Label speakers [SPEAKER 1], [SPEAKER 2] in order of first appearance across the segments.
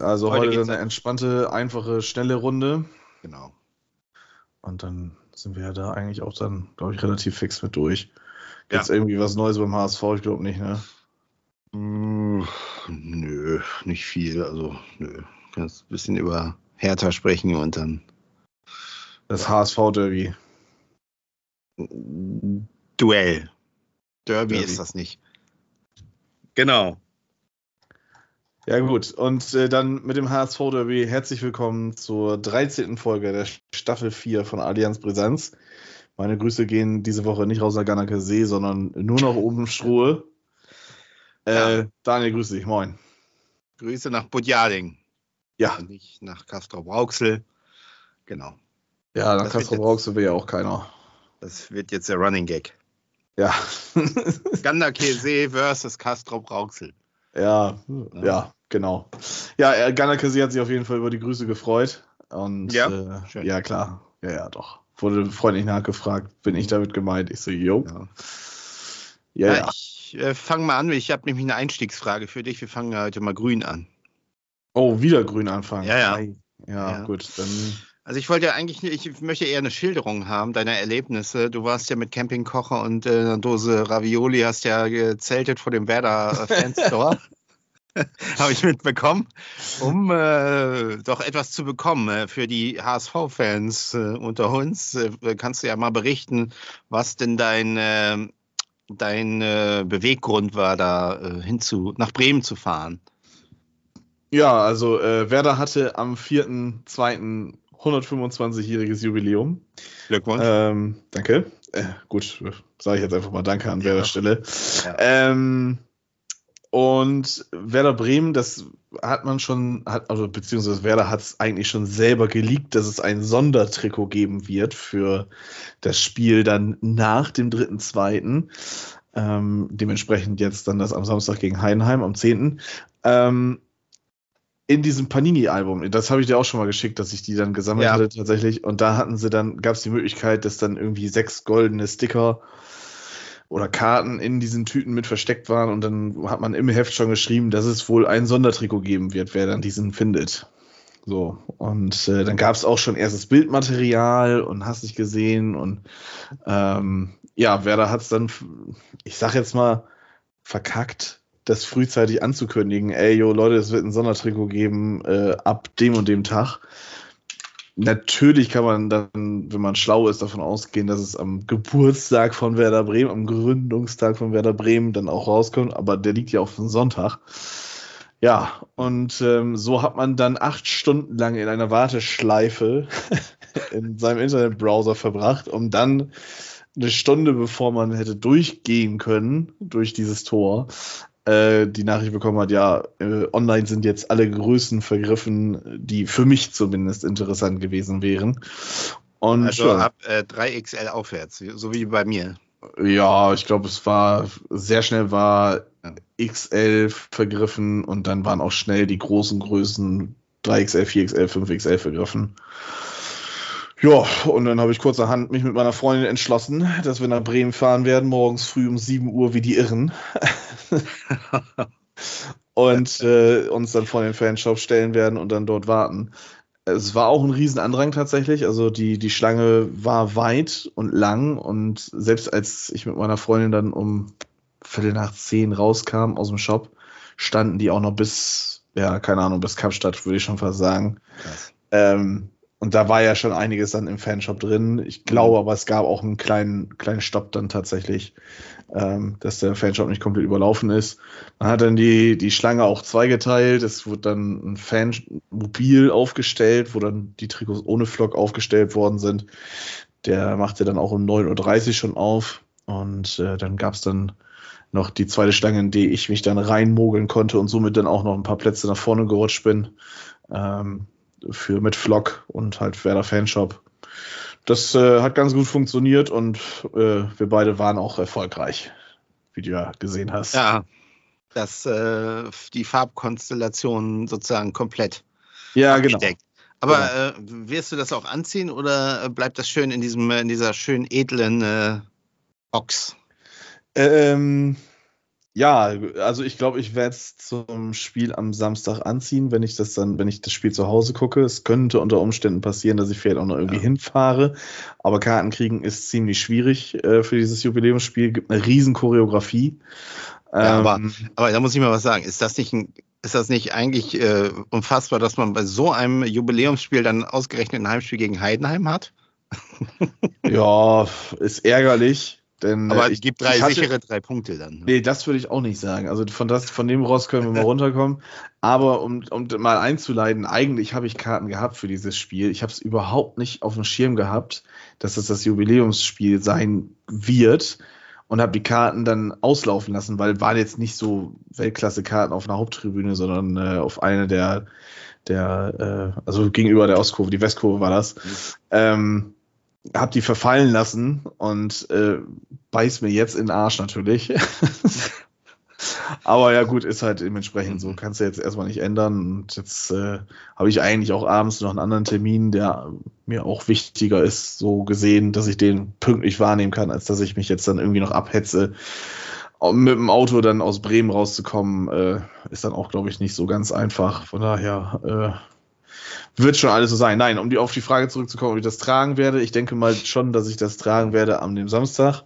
[SPEAKER 1] Also
[SPEAKER 2] Heute
[SPEAKER 1] heute, eine entspannte, einfache, schnelle Runde.
[SPEAKER 2] Genau.
[SPEAKER 1] Und dann sind wir ja da eigentlich auch dann, glaube ich, relativ fix mit durch.
[SPEAKER 2] Ja.
[SPEAKER 1] Jetzt irgendwie was Neues beim HSV? Ich glaube nicht, ne?
[SPEAKER 2] Mm, nö, nicht viel. Also, nö. Kannst ein bisschen über Hertha sprechen und dann
[SPEAKER 1] Das HSV-Derby.
[SPEAKER 2] Duell. Derby,
[SPEAKER 1] Derby.
[SPEAKER 2] ist das nicht. Genau.
[SPEAKER 1] Ja, gut. Und äh, dann mit dem HSV-Derby herzlich willkommen zur 13. Folge der Staffel 4 von Allianz Brisanz. Meine Grüße gehen diese Woche nicht raus nach Gannake See, sondern nur noch oben Strohe. Äh,
[SPEAKER 2] Ja.
[SPEAKER 1] Daniel, grüße dich. Moin.
[SPEAKER 2] Grüße nach Budjading.
[SPEAKER 1] Ja,
[SPEAKER 2] Und nicht nach Castrop-Rauxel. Genau.
[SPEAKER 1] ja, brauchst du will ja auch keiner.
[SPEAKER 2] Das wird jetzt der Running Gag.
[SPEAKER 1] Ja.
[SPEAKER 2] Ganderkesee versus Castrop-Rauxel.
[SPEAKER 1] ja, ja, genau. Ja, äh, Gannake See hat sich auf jeden Fall über die Grüße gefreut. Und
[SPEAKER 2] Ja,
[SPEAKER 1] äh,
[SPEAKER 2] schön.
[SPEAKER 1] ja, klar. Ja, ja, doch. Wurde freundlich nachgefragt, bin ich damit gemeint? Ich so, jo.
[SPEAKER 2] Ja.
[SPEAKER 1] Ja,
[SPEAKER 2] Ja,
[SPEAKER 1] ja.
[SPEAKER 2] Ich äh, fange mal an. Ich habe nämlich eine Einstiegsfrage für dich. Wir fangen heute mal grün an.
[SPEAKER 1] Oh, wieder grün anfangen.
[SPEAKER 2] Ja, ja.
[SPEAKER 1] Ja,
[SPEAKER 2] Ja.
[SPEAKER 1] gut, dann.
[SPEAKER 2] Also ich wollte ja eigentlich, ich möchte eher eine Schilderung haben deiner Erlebnisse. Du warst ja mit Campingkocher und äh, einer Dose Ravioli, hast ja gezeltet vor dem Werder Fanstore. Habe ich mitbekommen, um äh, doch etwas zu bekommen äh, für die HSV-Fans äh, unter uns. Äh, kannst du ja mal berichten, was denn dein, äh, dein äh, Beweggrund war, da hinzu, nach Bremen zu fahren.
[SPEAKER 1] Ja, also Werder hatte am 4.2. 125-jähriges Jubiläum.
[SPEAKER 2] Glückwunsch.
[SPEAKER 1] Ähm, danke. Gut, sage ich jetzt einfach mal Danke an
[SPEAKER 2] Ja.
[SPEAKER 1] Werder Stelle.
[SPEAKER 2] Ja.
[SPEAKER 1] Ähm, und Werder Bremen, das hat man schon, hat, also beziehungsweise Werder hat es eigentlich schon selber geleakt, dass es ein Sondertrikot geben wird für das Spiel dann nach dem 3.2. Ähm, dementsprechend jetzt dann das am Samstag gegen Heidenheim am 10. Ähm, in diesem Panini-Album, das habe ich dir auch schon mal geschickt, dass ich die dann gesammelt
[SPEAKER 2] Ja.
[SPEAKER 1] hatte tatsächlich. Und da hatten sie dann, gab es die Möglichkeit, dass dann irgendwie sechs goldene Sticker oder Karten in diesen Tüten mit versteckt waren. Und dann hat man im Heft schon geschrieben, dass es wohl ein Sondertrikot geben wird, wer dann diesen findet. So, und äh, dann gab es auch schon erstes Bildmaterial und hast dich gesehen. Und ähm, ja, Werder hat es dann, ich sag jetzt mal, verkackt, das frühzeitig anzukündigen. Ey, yo, Leute, es wird ein Sondertrikot geben äh, ab dem und dem Tag. Natürlich kann man dann, wenn man schlau ist, davon ausgehen, dass es am Geburtstag von Werder Bremen, am Gründungstag von Werder Bremen dann auch rauskommt, aber der liegt ja auf dem Sonntag. Ja, und ähm, so hat man dann acht Stunden lang in einer Warteschleife in seinem Internetbrowser verbracht, um dann eine Stunde bevor man hätte durchgehen können durch dieses Tor, äh, die Nachricht bekommen hat, ja, äh, online sind jetzt alle Größen vergriffen, die für mich zumindest interessant gewesen wären. Und
[SPEAKER 2] Also
[SPEAKER 1] ja,
[SPEAKER 2] ab äh, 3XL aufwärts, so wie bei mir.
[SPEAKER 1] ja, ich glaube, es war sehr schnell war XL vergriffen und dann waren auch schnell die großen Größen 3XL, 4XL, 5XL vergriffen. Ja, und dann habe ich kurzerhand mich mit meiner Freundin entschlossen, dass wir nach Bremen fahren werden, morgens früh um 7 Uhr wie die Irren. und äh, uns dann vor den Fanshop stellen werden und dann dort warten. Es war auch ein Riesenandrang tatsächlich. Also die, die Schlange war weit und lang und selbst als ich mit meiner Freundin dann um Viertel nach zehn rauskam aus dem Shop, standen die auch noch bis, ja, keine Ahnung, bis Kapstadt, würde ich schon fast sagen. Ähm, und da war ja schon einiges dann im Fanshop drin. Ich glaube aber, es gab auch einen kleinen, kleinen Stopp dann tatsächlich, ähm, dass der Fanshop nicht komplett überlaufen ist. Man hat dann die, die Schlange auch zweigeteilt. Es wurde dann ein Fanmobil aufgestellt, wo dann die Trikots ohne Flock aufgestellt worden sind. Der machte dann auch um 9.30 Uhr schon auf. Und äh, dann gab es dann noch die zweite Schlange, in die ich mich dann reinmogeln konnte und somit dann auch noch ein paar Plätze nach vorne gerutscht bin. Ähm, für mit Flock und halt Werder Fanshop. Das äh, hat ganz gut funktioniert und äh, wir beide waren auch erfolgreich, wie du ja gesehen hast.
[SPEAKER 2] Ja, dass äh, die Farbkonstellation sozusagen komplett
[SPEAKER 1] ja genau.
[SPEAKER 2] abgedeckt. Aber äh, wirst du das auch anziehen oder bleibt das schön in diesem in dieser schön edlen äh, Box?
[SPEAKER 1] Ähm, Ja, also ich glaube, ich werde es zum Spiel am Samstag anziehen, wenn ich das dann, wenn ich das Spiel zu Hause gucke. Es könnte unter Umständen passieren, dass ich vielleicht auch noch irgendwie ja. hinfahre. Aber Karten kriegen ist ziemlich schwierig äh, für dieses Jubiläumsspiel. Gibt eine riesen Choreografie.
[SPEAKER 2] Ja, ähm, aber, aber da muss ich mal was sagen. Ist das nicht ein ist das nicht eigentlich äh, unfassbar, dass man bei so einem Jubiläumsspiel dann ausgerechnet ein Heimspiel gegen Heidenheim hat?
[SPEAKER 1] ja, ist ärgerlich. Denn,
[SPEAKER 2] Aber es gibt drei hatte, sichere drei Punkte dann.
[SPEAKER 1] Ne? Nee, das würde ich auch nicht sagen. Also von, das, von dem Ross können wir mal runterkommen. Aber um, um mal einzuleiten, eigentlich habe ich Karten gehabt für dieses Spiel. Ich habe es überhaupt nicht auf dem Schirm gehabt, dass es das Jubiläumsspiel sein wird. Und habe die Karten dann auslaufen lassen, weil waren jetzt nicht so Weltklasse-Karten auf einer Haupttribüne, sondern äh, auf eine der, der äh, also gegenüber der Ostkurve, die Westkurve war das. Mhm. Ähm, hab die verfallen lassen und äh, beiß mir jetzt in den Arsch natürlich. Aber ja, gut, ist halt dementsprechend so. Kannst du jetzt erstmal nicht ändern. Und jetzt äh, habe ich eigentlich auch abends noch einen anderen Termin, der mir auch wichtiger ist, so gesehen, dass ich den pünktlich wahrnehmen kann, als dass ich mich jetzt dann irgendwie noch abhetze. Um mit dem Auto dann aus Bremen rauszukommen, äh, ist dann auch, glaube ich, nicht so ganz einfach. Von daher äh, wird schon alles so sein. Nein, um die, auf die Frage zurückzukommen, ob ich das tragen werde. Ich denke mal schon, dass ich das tragen werde am dem Samstag.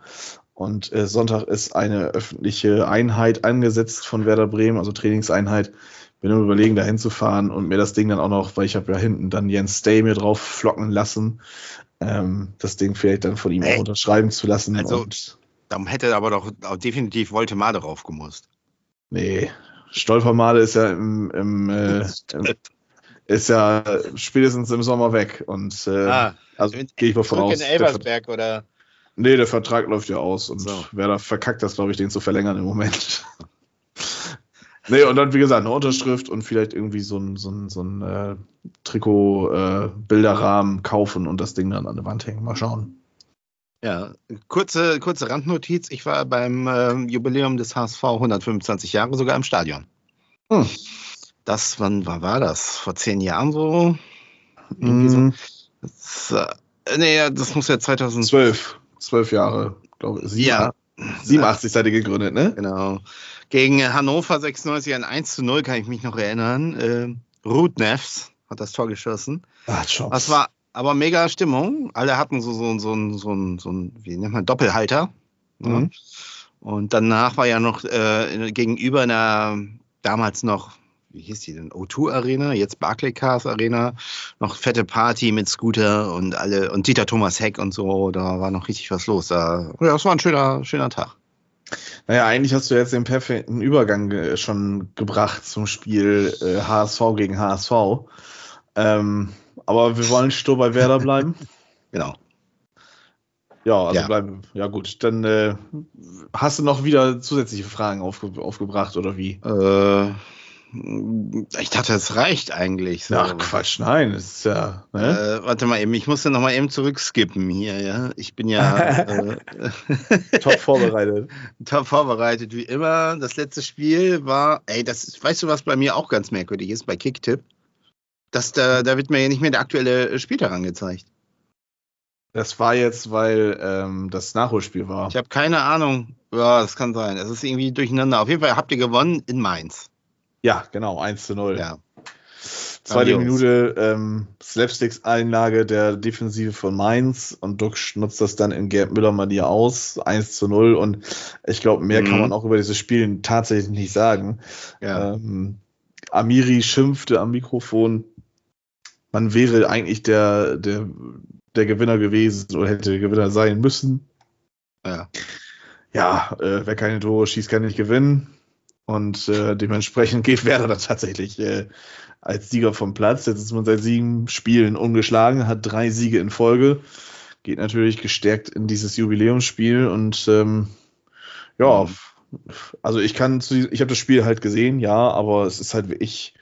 [SPEAKER 1] Und äh, Sonntag ist eine öffentliche Einheit angesetzt von Werder Bremen, also Trainingseinheit. Bin nur überlegen, da hinzufahren und mir das Ding dann auch noch, weil ich habe ja hinten dann Jens Stay mir drauf flocken lassen, ähm, das Ding vielleicht dann von ihm Ey. auch unterschreiben zu lassen.
[SPEAKER 2] Also, und da hätte aber doch definitiv Voltemade drauf gemusst.
[SPEAKER 1] Nee, Stolpermade ist ja im, im, äh, im ist ja spätestens im Sommer weg. Und äh, ah, also gehe ich mal von aus.
[SPEAKER 2] in Elversberg oder?
[SPEAKER 1] Nee, der Vertrag läuft ja aus und so. wer da verkackt das, glaube ich, den zu verlängern im Moment. nee, und dann, wie gesagt, eine Unterschrift und vielleicht irgendwie so ein, so ein, so ein äh, Trikot-Bilderrahmen äh, kaufen und das Ding dann an der Wand hängen. Mal schauen.
[SPEAKER 2] Ja, kurze, kurze Randnotiz. Ich war beim äh, Jubiläum des HSV 125 Jahre sogar im Stadion. Hm. Das, wann war, war das? Vor zehn Jahren so? Mm. so. Das, äh, nee, das muss ja 2012.
[SPEAKER 1] Zwölf Jahre, glaube ich. Ja. 87 seid ihr gegründet, ne?
[SPEAKER 2] Genau. Gegen Hannover 96 ein 1 zu 0, kann ich mich noch erinnern. Äh, Ruth Neffs hat das Tor geschossen. Ach, schon. Das war aber mega Stimmung. Alle hatten so, so, so, so, so, so ein, wie nennt man, Doppelhalter. Ne? Mhm. Und danach war ja noch äh, gegenüber einer damals noch wie hieß die denn? O2 Arena, jetzt Barclaycard Arena, noch fette Party mit Scooter und alle und Dieter Thomas Heck und so, da war noch richtig was los. Da, ja, es war ein schöner, schöner Tag.
[SPEAKER 1] Naja, eigentlich hast du jetzt den perfekten Übergang äh, schon gebracht zum Spiel äh, HSV gegen HSV. Ähm, aber wir wollen stur bei Werder bleiben.
[SPEAKER 2] genau.
[SPEAKER 1] Ja, also ja. bleiben. Ja, gut. Dann äh, hast du noch wieder zusätzliche Fragen aufge aufgebracht oder wie?
[SPEAKER 2] Äh, ich dachte, es reicht eigentlich.
[SPEAKER 1] So. Ach Quatsch, nein, ist ja.
[SPEAKER 2] Ne? Äh, warte mal eben, ich musste noch mal eben zurückskippen hier, ja. Ich bin ja äh,
[SPEAKER 1] top vorbereitet.
[SPEAKER 2] top vorbereitet, wie immer. Das letzte Spiel war, ey, das ist, weißt du, was bei mir auch ganz merkwürdig ist, bei Kicktip? Das, da, da wird mir ja nicht mehr der aktuelle Spieltag angezeigt.
[SPEAKER 1] Das war jetzt, weil ähm, das Nachholspiel war.
[SPEAKER 2] Ich habe keine Ahnung. Ja, das kann sein. Es ist irgendwie durcheinander. Auf jeden Fall habt ihr gewonnen in Mainz.
[SPEAKER 1] Ja, genau, 1 zu 0. Ja. Zweite Minute ähm, Slapsticks-Einlage der Defensive von Mainz und Duck nutzt das dann in Gerd Müller-Manier aus, 1 zu 0 und ich glaube, mehr mhm. kann man auch über dieses Spiel tatsächlich nicht sagen. Ja. Ähm, Amiri schimpfte am Mikrofon, man wäre eigentlich der, der, der Gewinner gewesen oder hätte der Gewinner sein müssen. Ja. Ja, äh, wer keine Tore schießt, kann nicht gewinnen. Und äh, dementsprechend geht Werder dann tatsächlich äh, als Sieger vom Platz. Jetzt ist man seit sieben Spielen ungeschlagen, hat drei Siege in Folge. Geht natürlich gestärkt in dieses Jubiläumsspiel und ähm, ja, also ich kann zu, ich habe das Spiel halt gesehen, ja, aber es ist halt wirklich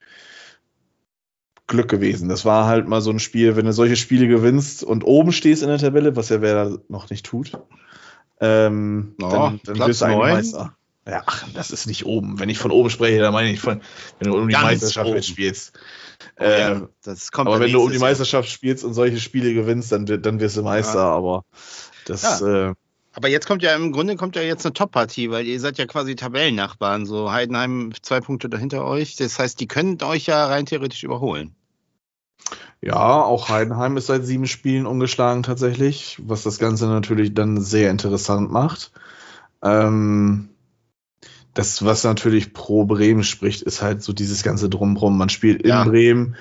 [SPEAKER 1] Glück gewesen. Das war halt mal so ein Spiel, wenn du solche Spiele gewinnst und oben stehst in der Tabelle, was ja Werder noch nicht tut, ähm, oh, dann, dann wirst du ein Meister. Ja, ach, das ist nicht oben. Wenn ich von oben spreche, dann meine ich von, wenn du um die Ganz Meisterschaft oben. mitspielst. Oh, ja, ähm, aber wenn du um die Meisterschaft Jahr. spielst und solche Spiele gewinnst, dann, dann wirst du Meister. Ja. Aber das, ja. äh,
[SPEAKER 2] Aber jetzt kommt ja im Grunde kommt ja jetzt eine Top-Partie, weil ihr seid ja quasi Tabellennachbarn. So Heidenheim zwei Punkte dahinter euch. Das heißt, die können euch ja rein theoretisch überholen.
[SPEAKER 1] Ja, auch Heidenheim ist seit sieben Spielen umgeschlagen tatsächlich, was das Ganze natürlich dann sehr interessant macht. Ähm, das, was natürlich pro Bremen spricht, ist halt so dieses ganze Drumrum. Man spielt in ja. Bremen,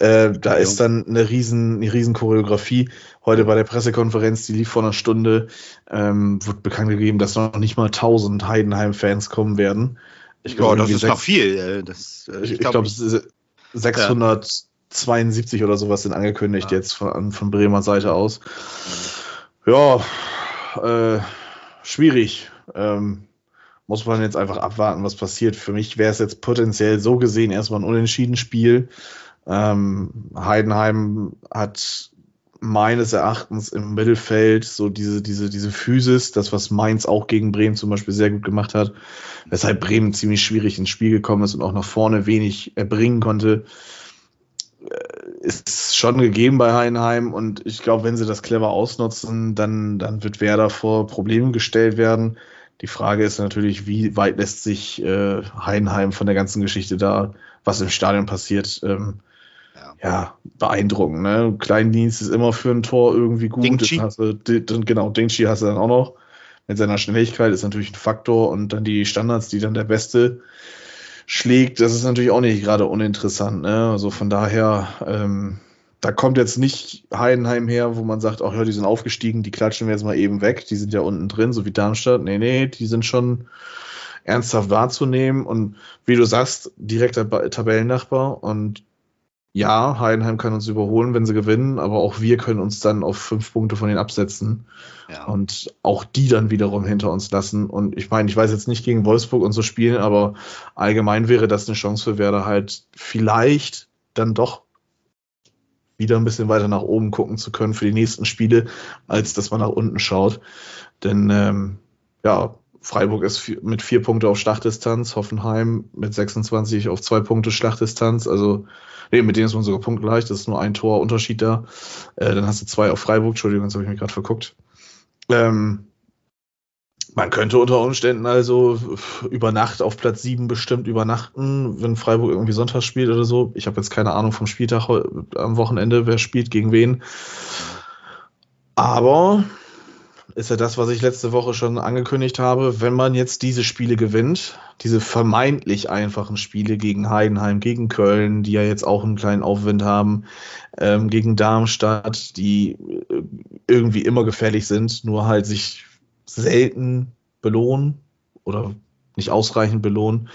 [SPEAKER 1] äh, da ja. ist dann eine riesen, eine riesen Choreografie. Heute bei der Pressekonferenz, die lief vor einer Stunde, ähm, wird bekannt gegeben, dass noch nicht mal 1000 Heidenheim-Fans kommen werden.
[SPEAKER 2] Ich glaube, das ist noch viel. Das,
[SPEAKER 1] äh, ich, ich glaube, glaub, 672 ja. oder sowas sind angekündigt jetzt von, von Bremer Seite aus. Ja, äh, schwierig. Ähm, muss man jetzt einfach abwarten, was passiert. Für mich wäre es jetzt potenziell so gesehen erstmal ein unentschieden Spiel. Ähm, Heidenheim hat meines Erachtens im Mittelfeld so diese, diese, diese Physis, das, was Mainz auch gegen Bremen zum Beispiel sehr gut gemacht hat, weshalb Bremen ziemlich schwierig ins Spiel gekommen ist und auch nach vorne wenig erbringen konnte, äh, ist schon gegeben bei Heidenheim und ich glaube, wenn sie das clever ausnutzen, dann, dann wird Werder vor Probleme gestellt werden. Die Frage ist natürlich, wie weit lässt sich äh, Heidenheim von der ganzen Geschichte da, was im Stadion passiert, ähm, ja. ja, beeindruckend. Ne? Kleindienst ist immer für ein Tor irgendwie gut. Dingchi. Genau, Dingchi hast du dann auch noch. Mit seiner Schnelligkeit ist natürlich ein Faktor und dann die Standards, die dann der Beste schlägt, das ist natürlich auch nicht gerade uninteressant. Ne? Also von daher, ähm, da kommt jetzt nicht Heidenheim her, wo man sagt, ach ja, die sind aufgestiegen, die klatschen wir jetzt mal eben weg, die sind ja unten drin, so wie Darmstadt. Nee, nee, die sind schon ernsthaft wahrzunehmen und wie du sagst, direkter Tabellennachbar und ja, Heidenheim kann uns überholen, wenn sie gewinnen, aber auch wir können uns dann auf fünf Punkte von denen absetzen ja. und auch die dann wiederum hinter uns lassen. Und ich meine, ich weiß jetzt nicht gegen Wolfsburg und so spielen, aber allgemein wäre das eine Chance für Werder halt vielleicht dann doch wieder ein bisschen weiter nach oben gucken zu können für die nächsten Spiele, als dass man nach unten schaut. Denn ähm, ja, Freiburg ist mit vier Punkte auf Schlachtdistanz, Hoffenheim mit 26 auf zwei Punkte Schlachtdistanz. Also, nee, mit denen ist man sogar punktgleich, das ist nur ein Tor Unterschied da. Äh, dann hast du zwei auf Freiburg, Entschuldigung, jetzt habe ich mich gerade verguckt. Ähm, man könnte unter Umständen also über Nacht auf Platz 7 bestimmt übernachten, wenn Freiburg irgendwie Sonntag spielt oder so. Ich habe jetzt keine Ahnung vom Spieltag am Wochenende, wer spielt gegen wen. Aber ist ja das, was ich letzte Woche schon angekündigt habe, wenn man jetzt diese Spiele gewinnt, diese vermeintlich einfachen Spiele gegen Heidenheim, gegen Köln, die ja jetzt auch einen kleinen Aufwind haben, ähm, gegen Darmstadt, die äh, irgendwie immer gefährlich sind, nur halt sich selten belohnen oder nicht ausreichend belohnen.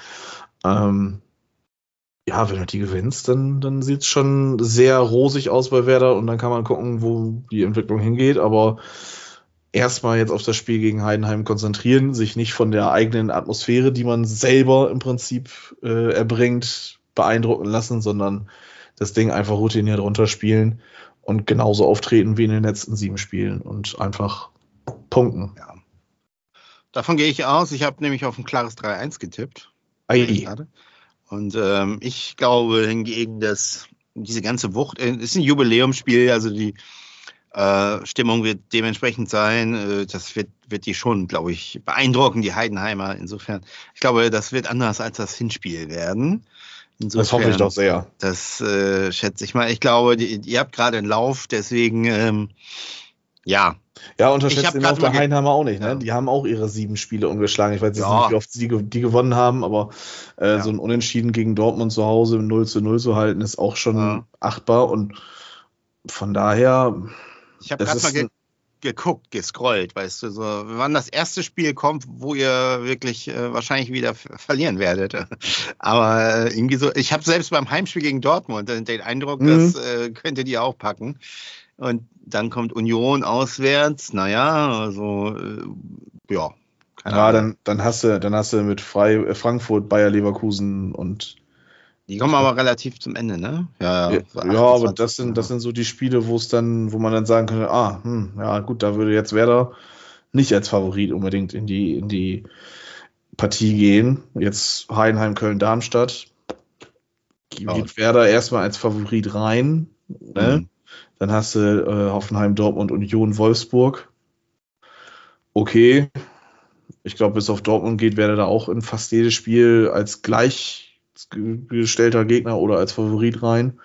[SPEAKER 1] Ähm, ja, wenn du die gewinnst, dann, dann sieht es schon sehr rosig aus bei Werder und dann kann man gucken, wo die Entwicklung hingeht. Aber erstmal jetzt auf das Spiel gegen Heidenheim konzentrieren, sich nicht von der eigenen Atmosphäre, die man selber im Prinzip äh, erbringt, beeindrucken lassen, sondern das Ding einfach routiniert runterspielen und genauso auftreten wie in den letzten sieben Spielen und einfach punkten.
[SPEAKER 2] Ja. Davon gehe ich aus. Ich habe nämlich auf ein klares 3-1 getippt.
[SPEAKER 1] Ei.
[SPEAKER 2] Und ähm, ich glaube hingegen, dass diese ganze Wucht, äh, ist ein Jubiläumsspiel, also die äh, Stimmung wird dementsprechend sein. Äh, das wird, wird die schon, glaube ich, beeindrucken, die Heidenheimer. Insofern, ich glaube, das wird anders als das Hinspiel werden.
[SPEAKER 1] Insofern, das hoffe ich doch sehr.
[SPEAKER 2] Das äh, schätze ich mal. Ich glaube, die, ihr habt gerade einen Lauf, deswegen, ähm, ja,
[SPEAKER 1] ja, unterschätzt den Lauf der Heidenheimer auch nicht. Ne? Ja. Die haben auch ihre sieben Spiele umgeschlagen. Ich weiß jetzt ja. nicht, wie oft sie die gewonnen haben, aber äh, ja. so ein Unentschieden gegen Dortmund zu Hause 0 zu 0 zu halten, ist auch schon achtbar. Und von daher.
[SPEAKER 2] Ich habe gerade mal ge geguckt, gescrollt, weißt du, so, wann das erste Spiel kommt, wo ihr wirklich äh, wahrscheinlich wieder verlieren werdet. Aber äh, irgendwie so, ich habe selbst beim Heimspiel gegen Dortmund den Eindruck, mhm. das äh, könntet ihr auch packen. Und dann kommt Union auswärts. Naja, also äh, ja.
[SPEAKER 1] ja, dann, dann hast du, dann hast du mit Frei, äh, Frankfurt, Bayer Leverkusen und
[SPEAKER 2] die kommen aber relativ zum Ende, ne?
[SPEAKER 1] Ja, ja, so ja aber das sind, das sind so die Spiele, wo es dann, wo man dann sagen könnte, ah, hm, ja gut, da würde jetzt Werder nicht als Favorit unbedingt in die, in die Partie gehen. Jetzt Heidenheim, Köln, Darmstadt. Geht ja. Werder erstmal als Favorit rein. Ne? Mhm. Dann hast du äh, Hoffenheim, Dortmund, Union, Wolfsburg. okay. Ich glaube, bis auf Dortmund geht, werde da auch in fast jedes Spiel als gleichgestellter Gegner oder als Favorit rein.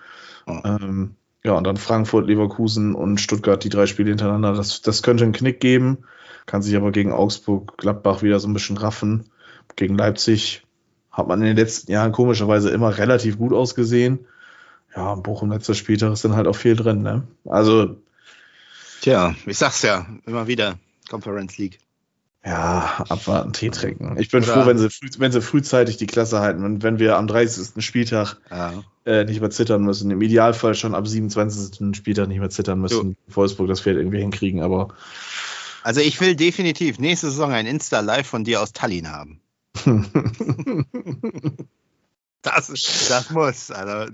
[SPEAKER 1] Oh. Ähm, ja, und dann Frankfurt, Leverkusen und Stuttgart, die drei Spiele hintereinander. Das, das könnte einen Knick geben, kann sich aber gegen Augsburg, Gladbach wieder so ein bisschen raffen. Gegen Leipzig hat man in den letzten Jahren komischerweise immer relativ gut ausgesehen. Ja, Bochum letzter Spieltag ist dann halt auch viel drin, ne? Also.
[SPEAKER 2] Tja, ich sag's ja, immer wieder. Conference League.
[SPEAKER 1] Ja, abwarten, Tee trinken. Ich bin Oder froh, wenn sie, wenn sie frühzeitig die Klasse halten und wenn wir am 30. Spieltag ja. äh, nicht mehr zittern müssen. Im Idealfall schon ab 27. Spieltag nicht mehr zittern müssen. Du. Wolfsburg das Pferd irgendwie hinkriegen, aber.
[SPEAKER 2] Also ich will definitiv nächste Saison ein Insta-Live von dir aus Tallinn haben. das, das muss. Also,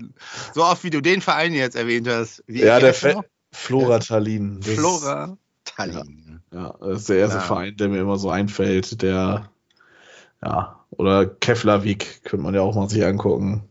[SPEAKER 2] so oft wie du den Verein jetzt erwähnt hast.
[SPEAKER 1] ja, der Fe Flora Tallinn.
[SPEAKER 2] Flora Tallinn.
[SPEAKER 1] Ja, ja, das ist der erste ja. Verein, der mir immer so einfällt, der, ja, oder Keflavik könnte man ja auch mal sich angucken.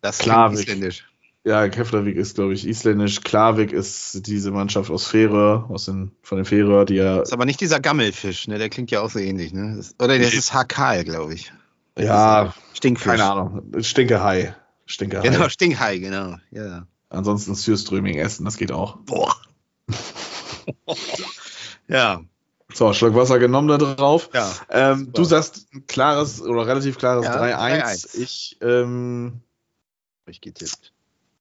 [SPEAKER 2] Das klingt isländisch.
[SPEAKER 1] Ja, Keflavik ist, glaube ich, isländisch. Klavik ist diese Mannschaft aus Färöer, aus den, von den Färöer, die ja.
[SPEAKER 2] Ist aber nicht dieser Gammelfisch, ne? Der klingt ja auch so ähnlich, ne? Oder das ist Hakal, glaube ich.
[SPEAKER 1] Ja, Stinkfisch. Keine Ahnung. Stinkehai.
[SPEAKER 2] Stinkehai. Genau, Stinkhai, genau. Ja.
[SPEAKER 1] Ansonsten Sürströming essen, das geht auch.
[SPEAKER 2] Boah. ja.
[SPEAKER 1] So, Schluck Wasser genommen da drauf. Ja, ähm, du sagst ein klares oder relativ klares ja, 3-1. Ich, ähm,
[SPEAKER 2] ich getippt.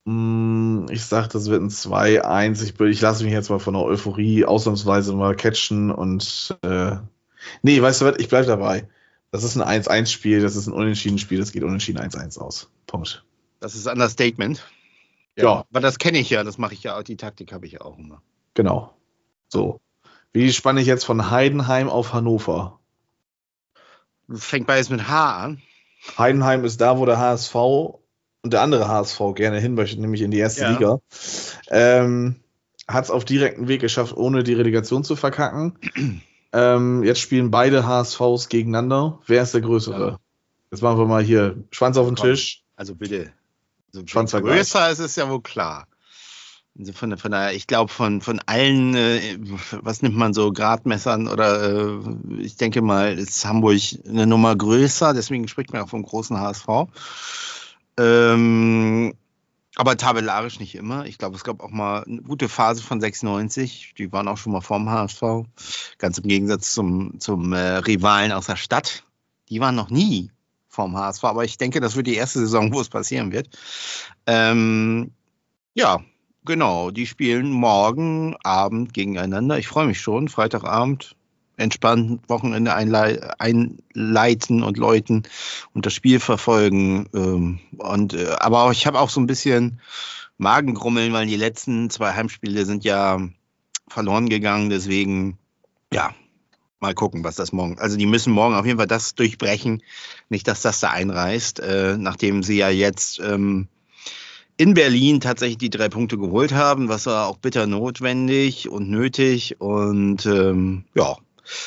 [SPEAKER 1] Mm, ich sag, das wird ein 2-1. Ich, ich lasse mich jetzt mal von der Euphorie ausnahmsweise mal catchen und äh, nee, weißt du was, ich bleib dabei. Das ist ein 1-1-Spiel, das ist ein Unentschieden-Spiel, das geht unentschieden 1-1 aus. Punkt.
[SPEAKER 2] Das ist ein Understatement. Ja. ja. Aber das kenne ich ja, das mache ich ja auch, die Taktik habe ich ja auch immer.
[SPEAKER 1] Genau. So. Wie spanne ich jetzt von Heidenheim auf Hannover?
[SPEAKER 2] Fängt beides mit H an.
[SPEAKER 1] Heidenheim ist da, wo der HSV und der andere HSV gerne hin möchte, nämlich in die erste ja. Liga. Ähm, Hat es auf direkten Weg geschafft, ohne die Relegation zu verkacken. Ähm, jetzt spielen beide HSVs gegeneinander. Wer ist der Größere? Ja. Jetzt machen wir mal hier Schwanz auf den Komm. Tisch.
[SPEAKER 2] Also bitte. Also Schwanz größer ist es ja wohl klar. Also von, von der, ich glaube, von, von allen, äh, was nimmt man so, Gradmessern oder äh, ich denke mal, ist Hamburg eine Nummer größer, deswegen spricht man auch vom großen HSV. Ähm, aber tabellarisch nicht immer. Ich glaube, es gab auch mal eine gute Phase von 96. Die waren auch schon mal vorm HSV. Ganz im Gegensatz zum, zum äh, Rivalen aus der Stadt. Die waren noch nie vorm HSV. Aber ich denke, das wird die erste Saison, wo es passieren wird. Ähm, ja, Genau, die spielen morgen Abend gegeneinander. Ich freue mich schon. Freitagabend entspannt Wochenende einleiten und läuten und das Spiel verfolgen. Ähm, und, äh, aber auch, ich habe auch so ein bisschen Magengrummeln, weil die letzten zwei Heimspiele sind ja verloren gegangen. Deswegen, ja, mal gucken, was das morgen. Also die müssen morgen auf jeden Fall das durchbrechen. Nicht, dass das da einreißt, äh, nachdem sie ja jetzt ähm, in Berlin tatsächlich die drei Punkte geholt haben, was war auch bitter notwendig und nötig. Und ähm, ja,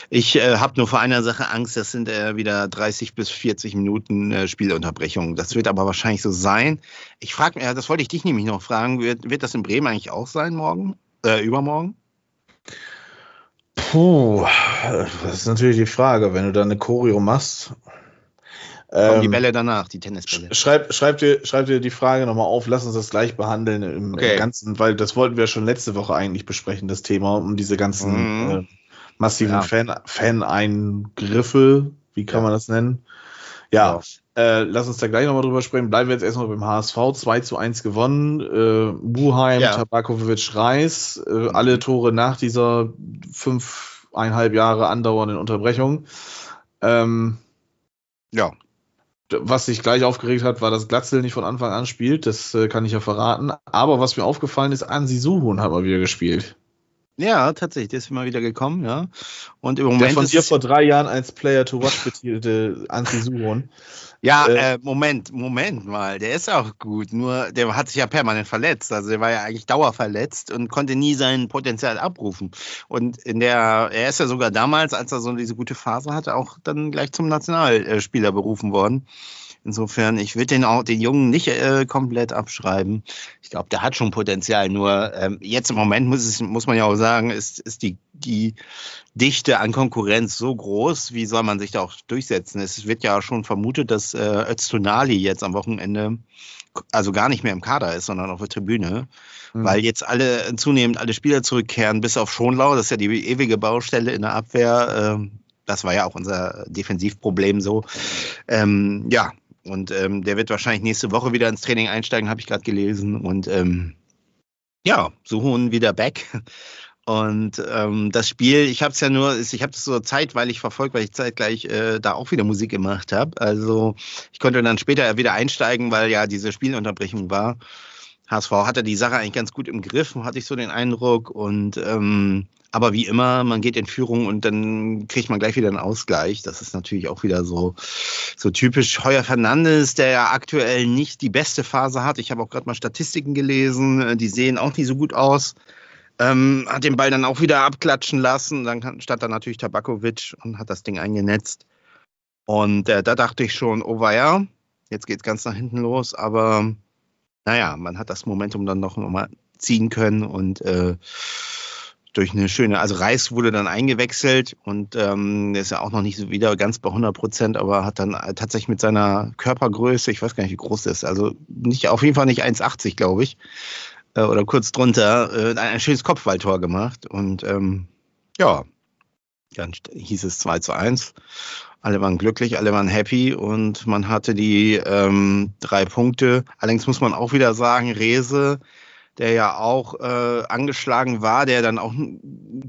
[SPEAKER 2] ich äh, habe nur vor einer Sache Angst, das sind äh, wieder 30 bis 40 Minuten äh, Spielunterbrechung. Das wird aber wahrscheinlich so sein. Ich frage mich, das wollte ich dich nämlich noch fragen, wird, wird das in Bremen eigentlich auch sein morgen, äh, übermorgen?
[SPEAKER 1] Puh, das ist natürlich die Frage. Wenn du da eine Choreo machst,
[SPEAKER 2] Kommen ähm, die Bälle danach, die Tennisbälle.
[SPEAKER 1] Schreib, schreib, dir, schreib dir die Frage nochmal auf, lass uns das gleich behandeln im, okay. Ganzen, weil das wollten wir schon letzte Woche eigentlich besprechen, das Thema, um diese ganzen äh, massiven ja. Fan, Fan-Eingriffe, wie kann ja. man das nennen? Ja, ja. Äh, lass uns da gleich nochmal drüber sprechen. Bleiben wir jetzt erstmal beim HSV, 2 zu 1 gewonnen. Äh, Buheim, ja. Tabakovic, Reis, äh, mhm. alle Tore nach dieser fünfeinhalb Jahre andauernden Unterbrechung. Ähm, ja, was sich gleich aufgeregt hat, war, dass Glatzel nicht von Anfang an spielt. Das äh, kann ich ja verraten. Aber was mir aufgefallen ist, Ansi Suhun hat mal wieder gespielt.
[SPEAKER 2] Ja, tatsächlich, der ist immer wieder gekommen, ja.
[SPEAKER 1] Und im Moment der von dir vor drei Jahren als Player to Watch betitelte Ansi Suhun.
[SPEAKER 2] Ja, äh, äh, Moment, Moment mal, der ist auch gut, nur der hat sich ja permanent verletzt. Also der war ja eigentlich dauerverletzt und konnte nie sein Potenzial abrufen. Und in der, er ist ja sogar damals, als er so diese gute Phase hatte, auch dann gleich zum Nationalspieler berufen worden. Insofern, ich würde den, auch, den Jungen nicht äh, komplett abschreiben. Ich glaube, der hat schon Potenzial. Nur ähm, jetzt im Moment muss, es, muss man ja auch sagen, ist, ist die die Dichte an Konkurrenz so groß, wie soll man sich da auch durchsetzen? Es wird ja schon vermutet, dass äh, Öztunali jetzt am Wochenende also gar nicht mehr im Kader ist, sondern auf der Tribüne, mhm. weil jetzt alle zunehmend alle Spieler zurückkehren, bis auf Schonlau, das ist ja die ewige Baustelle in der Abwehr. Äh, das war ja auch unser Defensivproblem so. Ähm, ja, und ähm, der wird wahrscheinlich nächste Woche wieder ins Training einsteigen, habe ich gerade gelesen. Und ähm, ja, suchen wieder back. Und ähm, das Spiel, ich habe es ja nur, ich habe es so zeitweilig verfolgt, weil ich zeitgleich äh, da auch wieder Musik gemacht habe. Also ich konnte dann später wieder einsteigen, weil ja diese Spielunterbrechung war. HSV hatte die Sache eigentlich ganz gut im Griff, hatte ich so den Eindruck. Und ähm, aber wie immer, man geht in Führung und dann kriegt man gleich wieder einen Ausgleich. Das ist natürlich auch wieder so, so typisch Heuer Fernandes, der ja aktuell nicht die beste Phase hat. Ich habe auch gerade mal Statistiken gelesen, die sehen auch nicht so gut aus. Ähm, hat den Ball dann auch wieder abklatschen lassen. Dann stand da natürlich Tabakovic und hat das Ding eingenetzt. Und äh, da dachte ich schon, oh ja, jetzt geht es ganz nach hinten los. Aber naja, man hat das Momentum dann noch mal ziehen können und äh, durch eine schöne, also Reis wurde dann eingewechselt und ähm, ist ja auch noch nicht so wieder ganz bei 100 Prozent, aber hat dann tatsächlich mit seiner Körpergröße, ich weiß gar nicht, wie groß das ist, also nicht, auf jeden Fall nicht 1,80, glaube ich, äh, oder kurz drunter, äh, ein, ein schönes Kopfballtor gemacht und ähm, ja, dann hieß es 2 zu 1. Alle waren glücklich, alle waren happy und man hatte die ähm, drei Punkte. Allerdings muss man auch wieder sagen, Rese der ja auch äh, angeschlagen war, der dann auch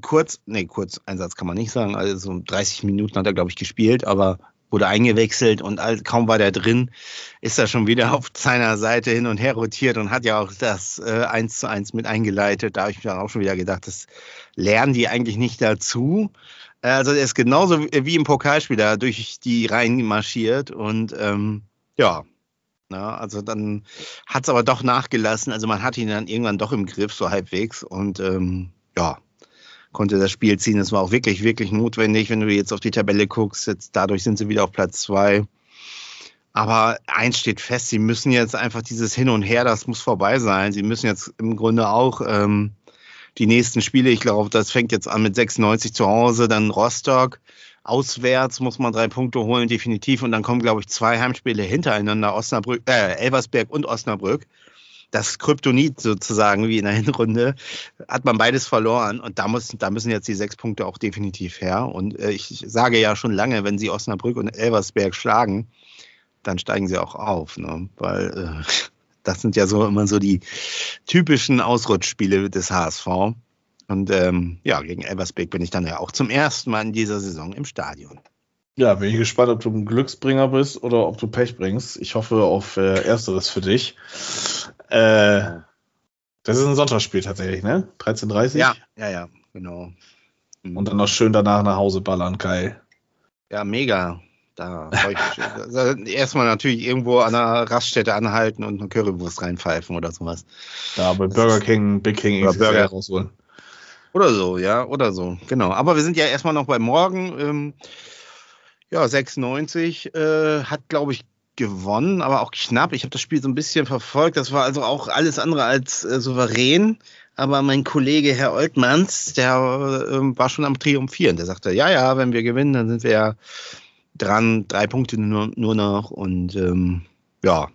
[SPEAKER 2] kurz, nee, kurz Einsatz kann man nicht sagen, also 30 Minuten hat er, glaube ich, gespielt, aber wurde eingewechselt und kaum war der drin, ist er schon wieder auf seiner Seite hin und her rotiert und hat ja auch das äh, 1 zu 1 mit eingeleitet. Da habe ich mir dann auch schon wieder gedacht, das lernen die eigentlich nicht dazu. Also er ist genauso wie im Pokalspiel da durch die Reihen marschiert und ähm, ja, Ne? Also dann hat es aber doch nachgelassen. Also man hat ihn dann irgendwann doch im Griff, so halbwegs. Und ähm, ja, konnte das Spiel ziehen. Es war auch wirklich, wirklich notwendig, wenn du jetzt auf die Tabelle guckst. Jetzt, dadurch sind sie wieder auf Platz zwei. Aber eins steht fest, sie müssen jetzt einfach dieses Hin und Her, das muss vorbei sein. Sie müssen jetzt im Grunde auch ähm, die nächsten Spiele, ich glaube, das fängt jetzt an mit 96 zu Hause, dann Rostock, Auswärts muss man drei Punkte holen, definitiv. Und dann kommen, glaube ich, zwei Heimspiele hintereinander, Osnabrück, äh, Elversberg und Osnabrück. Das Kryptonit sozusagen, wie in der Hinrunde, hat man beides verloren. Und da, muss, da müssen jetzt die sechs Punkte auch definitiv her. Und äh, ich sage ja schon lange, wenn sie Osnabrück und Elversberg schlagen, dann steigen sie auch auf. Ne? Weil äh, das sind ja so immer so die typischen Ausrutschspiele des HSV. Und ähm, ja, gegen Elversberg bin ich dann ja auch zum ersten Mal in dieser Saison im Stadion.
[SPEAKER 1] Ja, bin ich gespannt, ob du ein Glücksbringer bist oder ob du Pech bringst. Ich hoffe auf äh, Ersteres für dich. Äh, das ist ein Sonntagsspiel tatsächlich, ne? 13.30
[SPEAKER 2] Ja, ja, ja, genau.
[SPEAKER 1] Mhm. Und dann noch schön danach nach Hause ballern, geil.
[SPEAKER 2] Ja, mega. Da erstmal natürlich irgendwo an einer Raststätte anhalten und eine Currywurst reinpfeifen oder sowas.
[SPEAKER 1] Ja, bei Burger King, Big King
[SPEAKER 2] oder Burger rausholen. Oder so, ja, oder so, genau. Aber wir sind ja erstmal noch bei morgen. Ähm, ja, 96 äh, hat, glaube ich, gewonnen, aber auch knapp. Ich habe das Spiel so ein bisschen verfolgt. Das war also auch alles andere als äh, souverän. Aber mein Kollege Herr Oltmanns, der äh, war schon am Triumphieren. Der sagte, ja, ja, wenn wir gewinnen, dann sind wir ja dran, drei Punkte nur, nur noch. Und ähm, ja,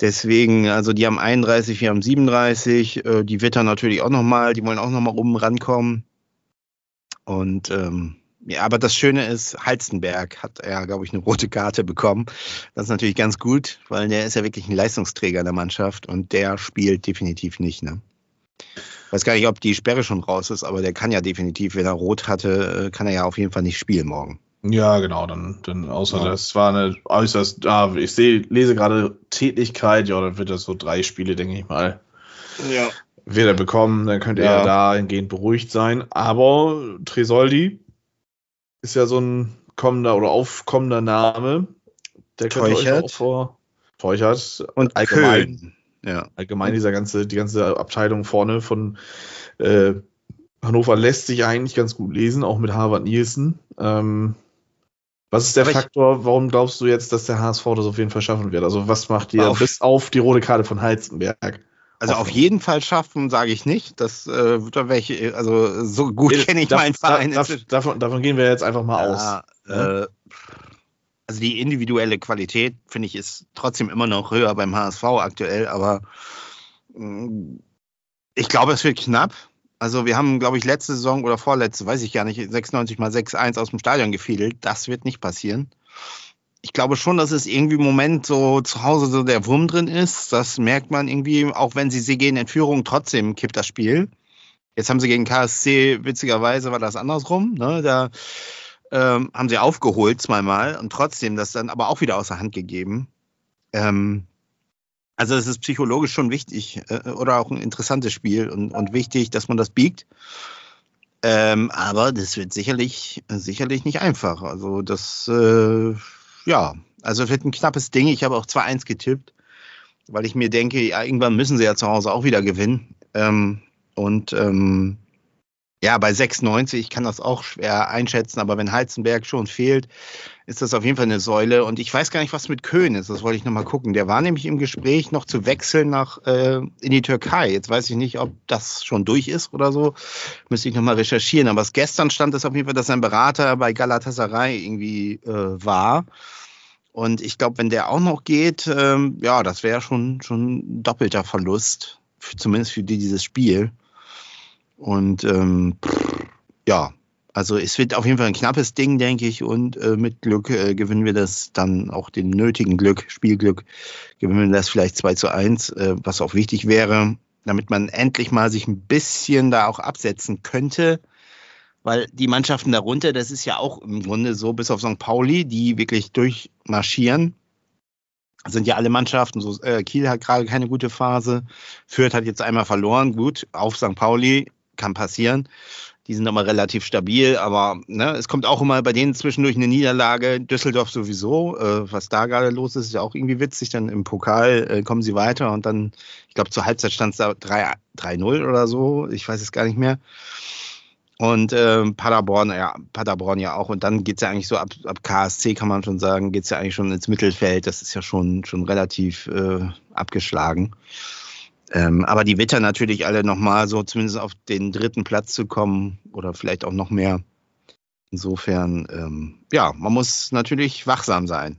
[SPEAKER 2] Deswegen, also die haben 31, wir haben 37. Äh, die Witter natürlich auch nochmal, die wollen auch nochmal oben rankommen. Und ähm, ja, aber das Schöne ist, Halstenberg hat ja, glaube ich, eine rote Karte bekommen. Das ist natürlich ganz gut, weil der ist ja wirklich ein Leistungsträger der Mannschaft und der spielt definitiv nicht. Ne? Weiß gar nicht, ob die Sperre schon raus ist, aber der kann ja definitiv, wenn er rot hatte, äh, kann er ja auf jeden Fall nicht spielen morgen.
[SPEAKER 1] Ja, genau, dann, dann außer ja. das war eine äußerst, ah, ich sehe, lese gerade Tätigkeit, ja, dann wird das so drei Spiele, denke ich mal. Ja. Wird er bekommen, dann könnte ja. er dahingehend beruhigt sein. Aber Tresoldi ist ja so ein kommender oder aufkommender Name. Der könnte euch auch vor Teuchert
[SPEAKER 2] und allgemein. Köln.
[SPEAKER 1] Ja. Allgemein dieser ganze, die ganze Abteilung vorne von äh, Hannover lässt sich eigentlich ganz gut lesen, auch mit Harvard Nielsen. Ähm, was ist der Aber Faktor, warum glaubst du jetzt, dass der HSV das auf jeden Fall schaffen wird? Also was macht dir auf, bis auf die rote Karte von Heizenberg?
[SPEAKER 2] Also auf jeden Fall schaffen, sage ich nicht. Das äh, da welche, also so gut kenne ich meinen Verein.
[SPEAKER 1] Da, davon, davon, gehen wir jetzt einfach mal ja, aus.
[SPEAKER 2] Äh, also die individuelle Qualität, finde ich, ist trotzdem immer noch höher beim HSV aktuell, aber mh, mm, ich glaube, es wird knapp. Also wir haben, glaube ich, letzte Saison oder vorletzte, weiß ich gar nicht, 96 mal 6-1 aus dem Stadion gefiedelt. Das wird nicht passieren ich glaube schon, dass es irgendwie im Moment so zu Hause so der Wurm drin ist. Das merkt man irgendwie, auch wenn sie sie gehen in Führung, trotzdem kippt das Spiel. Jetzt haben sie gegen KSC, witzigerweise war das andersrum. Ne? Da ähm, haben sie aufgeholt zweimal und trotzdem das dann aber auch wieder außer Hand gegeben. Ähm, also es ist psychologisch schon wichtig äh, oder auch ein interessantes Spiel und, und wichtig, dass man das biegt. Ähm, aber das wird sicherlich, sicherlich nicht einfach. Also das äh, ja, also es wird ein knappes Ding. Ich habe auch 2-1 getippt, weil ich mir denke, ja, irgendwann müssen sie ja zu Hause auch wieder gewinnen. Ähm, und ähm, ja, bei 96, ich kann das auch schwer einschätzen, aber wenn Heizenberg schon fehlt, ist das auf jeden Fall eine Säule. Und ich weiß gar nicht, was mit Köhn ist. Das wollte ich nochmal gucken. Der war nämlich im Gespräch, noch zu wechseln nach äh, in die Türkei. Jetzt weiß ich nicht, ob das schon durch ist oder so. Müsste ich nochmal recherchieren. Aber gestern stand es auf jeden Fall, dass sein Berater bei Galatasaray irgendwie äh, war. Und ich glaube, wenn der auch noch geht, ähm, ja, das wäre schon, schon ein doppelter Verlust. Zumindest für die, dieses Spiel. Und ähm, ja, also es wird auf jeden Fall ein knappes Ding, denke ich. Und äh, mit Glück äh, gewinnen wir das dann auch den nötigen Glück, Spielglück, gewinnen wir das vielleicht 2 zu 1, äh, was auch wichtig wäre, damit man endlich mal sich ein bisschen da auch absetzen könnte. Weil die Mannschaften darunter, das ist ja auch im Grunde so, bis auf St. Pauli, die wirklich durchmarschieren, sind ja alle Mannschaften. So, äh, Kiel hat gerade keine gute Phase. Fürth hat jetzt einmal verloren. Gut, auf St. Pauli kann passieren. Die sind aber relativ stabil, aber ne, es kommt auch immer bei denen zwischendurch eine Niederlage. Düsseldorf sowieso, äh, was da gerade los ist, ist ja auch irgendwie witzig. Dann im Pokal äh, kommen sie weiter und dann, ich glaube, zur Halbzeit stand es da 3-0 oder so. Ich weiß es gar nicht mehr. Und äh, Paderborn, ja, Paderborn ja auch. Und dann geht es ja eigentlich so ab, ab KSC, kann man schon sagen, geht es ja eigentlich schon ins Mittelfeld. Das ist ja schon, schon relativ äh, abgeschlagen. Ähm, aber die Witter natürlich alle nochmal so zumindest auf den dritten Platz zu kommen oder vielleicht auch noch mehr. Insofern, ähm, ja, man muss natürlich wachsam sein.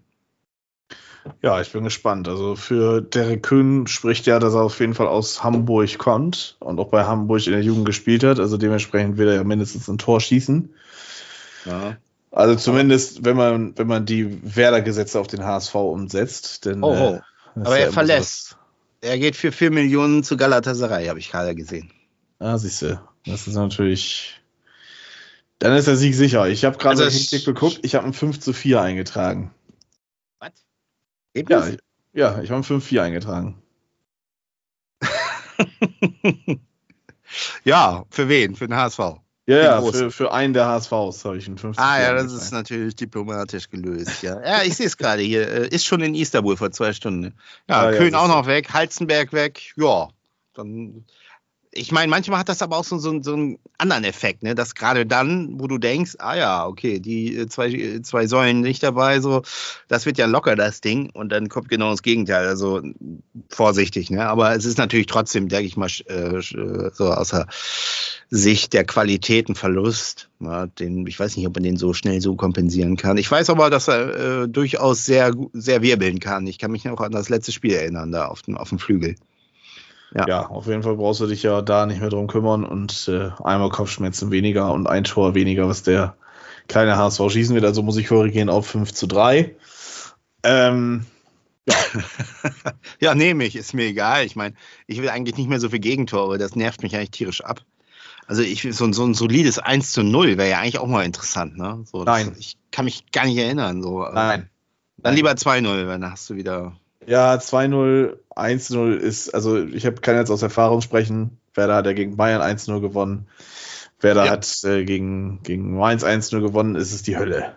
[SPEAKER 1] Ja, ich bin gespannt. Also für Derek Kühn spricht ja, dass er auf jeden Fall aus Hamburg kommt und auch bei Hamburg in der Jugend gespielt hat. Also dementsprechend will er ja mindestens ein Tor schießen. Ja. Also zumindest, wenn man, wenn man die Werder-Gesetze auf den HSV umsetzt. Denn,
[SPEAKER 2] oh, oh. Äh, Aber er ja verlässt. Er geht für 4 Millionen zu Galatasaray, habe ich gerade gesehen.
[SPEAKER 1] Ah, siehst du. Das ist natürlich. Dann ist der Sieg sicher. Ich habe gerade also geguckt, ich habe ein 5 zu 4 eingetragen. Was? Ja, ja, ich habe ein 5 4 eingetragen.
[SPEAKER 2] ja, für wen? Für den HSV.
[SPEAKER 1] Ja, ja für, für einen der HSVs habe ich einen 5
[SPEAKER 2] Ah, ja, das ist natürlich diplomatisch gelöst. Ja, ja ich sehe es gerade hier. Äh, ist schon in Istanbul vor zwei Stunden. Ja, ah, Köln ja, auch noch weg, Halzenberg weg. Ja, dann ich meine, manchmal hat das aber auch so, so, so einen anderen Effekt, ne? dass gerade dann, wo du denkst, ah ja, okay, die äh, zwei, äh, zwei Säulen nicht dabei, so, das wird ja locker, das Ding, und dann kommt genau das Gegenteil, also vorsichtig, ne? aber es ist natürlich trotzdem, denke ich mal, äh, so außer Sicht der Qualitätenverlust, ja, den, ich weiß nicht, ob man den so schnell so kompensieren kann. Ich weiß aber, dass er äh, durchaus sehr, sehr wirbeln kann. Ich kann mich noch an das letzte Spiel erinnern, da auf dem, auf dem Flügel.
[SPEAKER 1] Ja. ja. auf jeden Fall brauchst du dich ja da nicht mehr drum kümmern und äh, einmal Kopfschmerzen weniger und ein Tor weniger, was der kleine HSV schießen wird. Also muss ich korrigieren auf 5 zu 3. Ähm,
[SPEAKER 2] ja. ja, nehme ich, ist mir egal. Ich meine, ich will eigentlich nicht mehr so viel Gegentore, das nervt mich eigentlich tierisch ab. Also ich so, so ein solides 1 zu 0 wäre ja eigentlich auch mal interessant, ne? So,
[SPEAKER 1] Nein.
[SPEAKER 2] Das, ich kann mich gar nicht erinnern. So.
[SPEAKER 1] Nein.
[SPEAKER 2] Dann lieber 2-0, dann hast du wieder
[SPEAKER 1] ja, 2-0, 1-0 ist, also ich habe kann jetzt aus Erfahrung sprechen. Werder hat ja gegen Bayern 1-0 gewonnen. Werder ja. hat äh, gegen, gegen Mainz 1-0 gewonnen, ist es die Hölle.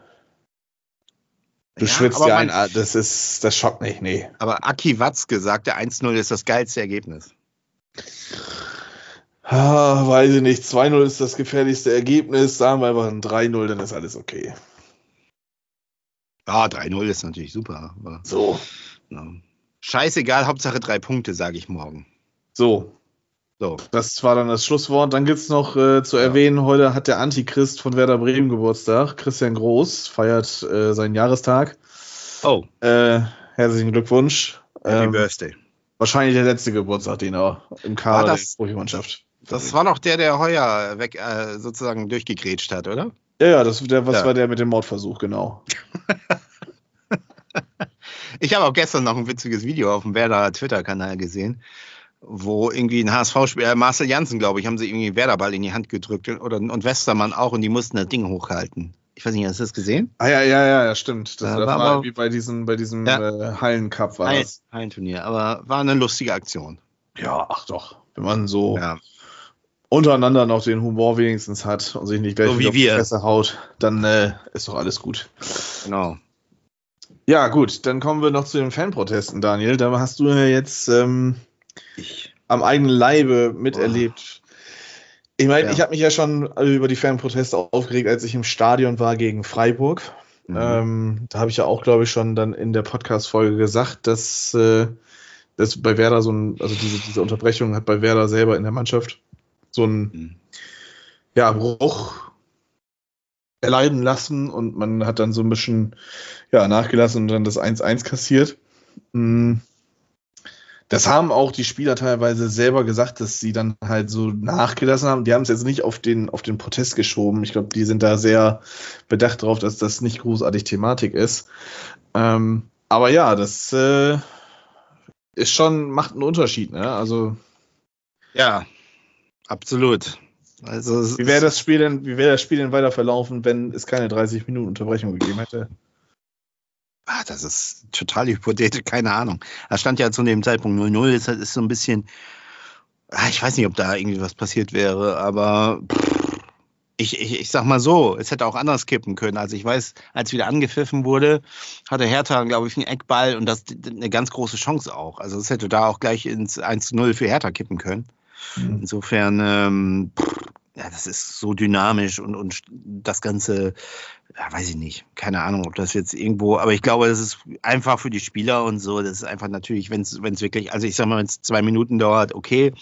[SPEAKER 1] Du ja, schwitzt ja ein, das ist, das schockt nicht, nee.
[SPEAKER 2] Aber Aki Watzke sagte, 1-0 ist das geilste Ergebnis.
[SPEAKER 1] Ah, weiß ich nicht. 2-0 ist das gefährlichste Ergebnis. Sagen wir einfach ein 3-0, dann ist alles okay.
[SPEAKER 2] Ja, 3-0 ist natürlich super.
[SPEAKER 1] so.
[SPEAKER 2] Ja. Scheißegal, Hauptsache drei Punkte, sage ich morgen.
[SPEAKER 1] So. So. Das war dann das Schlusswort. Dann gibt es noch äh, zu erwähnen, heute hat der Antichrist von Werder Bremen Geburtstag. Christian Groß feiert äh, seinen Jahrestag.
[SPEAKER 2] Oh.
[SPEAKER 1] Äh, herzlichen Glückwunsch.
[SPEAKER 2] Happy ähm, Birthday.
[SPEAKER 1] Wahrscheinlich der letzte Geburtstag, den er im Kader der Profimannschaft.
[SPEAKER 2] Das war noch der, der heuer weg äh, sozusagen durchgegrätscht hat, oder?
[SPEAKER 1] Ja, ja, das der, was ja. war der mit dem Mordversuch, genau.
[SPEAKER 2] ich habe auch gestern noch ein witziges Video auf dem Werder Twitter-Kanal gesehen, wo irgendwie ein HSV-Spieler, Marcel Janssen, glaube ich, haben sie irgendwie einen Werderball in die Hand gedrückt oder, und Westermann auch und die mussten das Ding hochhalten. Ich weiß nicht, hast du das gesehen?
[SPEAKER 1] Ah ja, ja, ja, ja stimmt. Das, das war, war wie bei diesem, bei diesem ja. äh, Hallencup war
[SPEAKER 2] Hallen, das. Hallenturnier, aber war eine lustige Aktion.
[SPEAKER 1] Ja, ach doch. Wenn man so ja. untereinander noch den Humor wenigstens hat und sich nicht
[SPEAKER 2] gleich so wie auf die
[SPEAKER 1] Fresse haut, dann äh, ist doch alles gut.
[SPEAKER 2] Genau.
[SPEAKER 1] Ja, gut, dann kommen wir noch zu den Fanprotesten, Daniel. Da hast du ja jetzt ähm, am eigenen Leibe miterlebt, oh. Ich meine, ja. ich habe mich ja schon über die Fanproteste aufgeregt, als ich im Stadion war gegen Freiburg. Mhm. Ähm, da habe ich ja auch, glaube ich, schon dann in der Podcast-Folge gesagt, dass, äh, dass bei Werder so ein, also diese, diese Unterbrechung hat bei Werder selber in der Mannschaft so ein mhm. ja, Bruch erleiden lassen und man hat dann so ein bisschen ja, nachgelassen und dann das 1-1 kassiert. Mhm. Das haben auch die Spieler teilweise selber gesagt, dass sie dann halt so nachgelassen haben. Die haben es jetzt nicht auf den, auf den Protest geschoben. Ich glaube, die sind da sehr bedacht darauf, dass das nicht großartig Thematik ist. Ähm, aber ja, das äh, ist schon, macht einen Unterschied, ne? Also.
[SPEAKER 2] Ja, absolut.
[SPEAKER 1] Also, wie wäre das Spiel denn, wie wäre das Spiel denn weiter verlaufen, wenn es keine 30 Minuten Unterbrechung gegeben hätte?
[SPEAKER 2] Ah, das ist total hypothetisch, keine Ahnung. Da stand ja zu dem Zeitpunkt 0-0, ist, ist so ein bisschen, ah, ich weiß nicht, ob da irgendwie was passiert wäre, aber ich, ich, ich sag mal so, es hätte auch anders kippen können. Also ich weiß, als wieder angepfiffen wurde, hatte Hertha, glaube ich, einen Eckball und das eine ganz große Chance auch. Also es hätte da auch gleich ins 1-0 für Hertha kippen können. Mhm. Insofern, ähm, ja, das ist so dynamisch und, und das Ganze, ja, weiß ich nicht, keine Ahnung, ob das jetzt irgendwo, aber ich glaube, das ist einfach für die Spieler und so, das ist einfach natürlich, wenn es wirklich, also ich sag mal, wenn es zwei Minuten dauert, okay,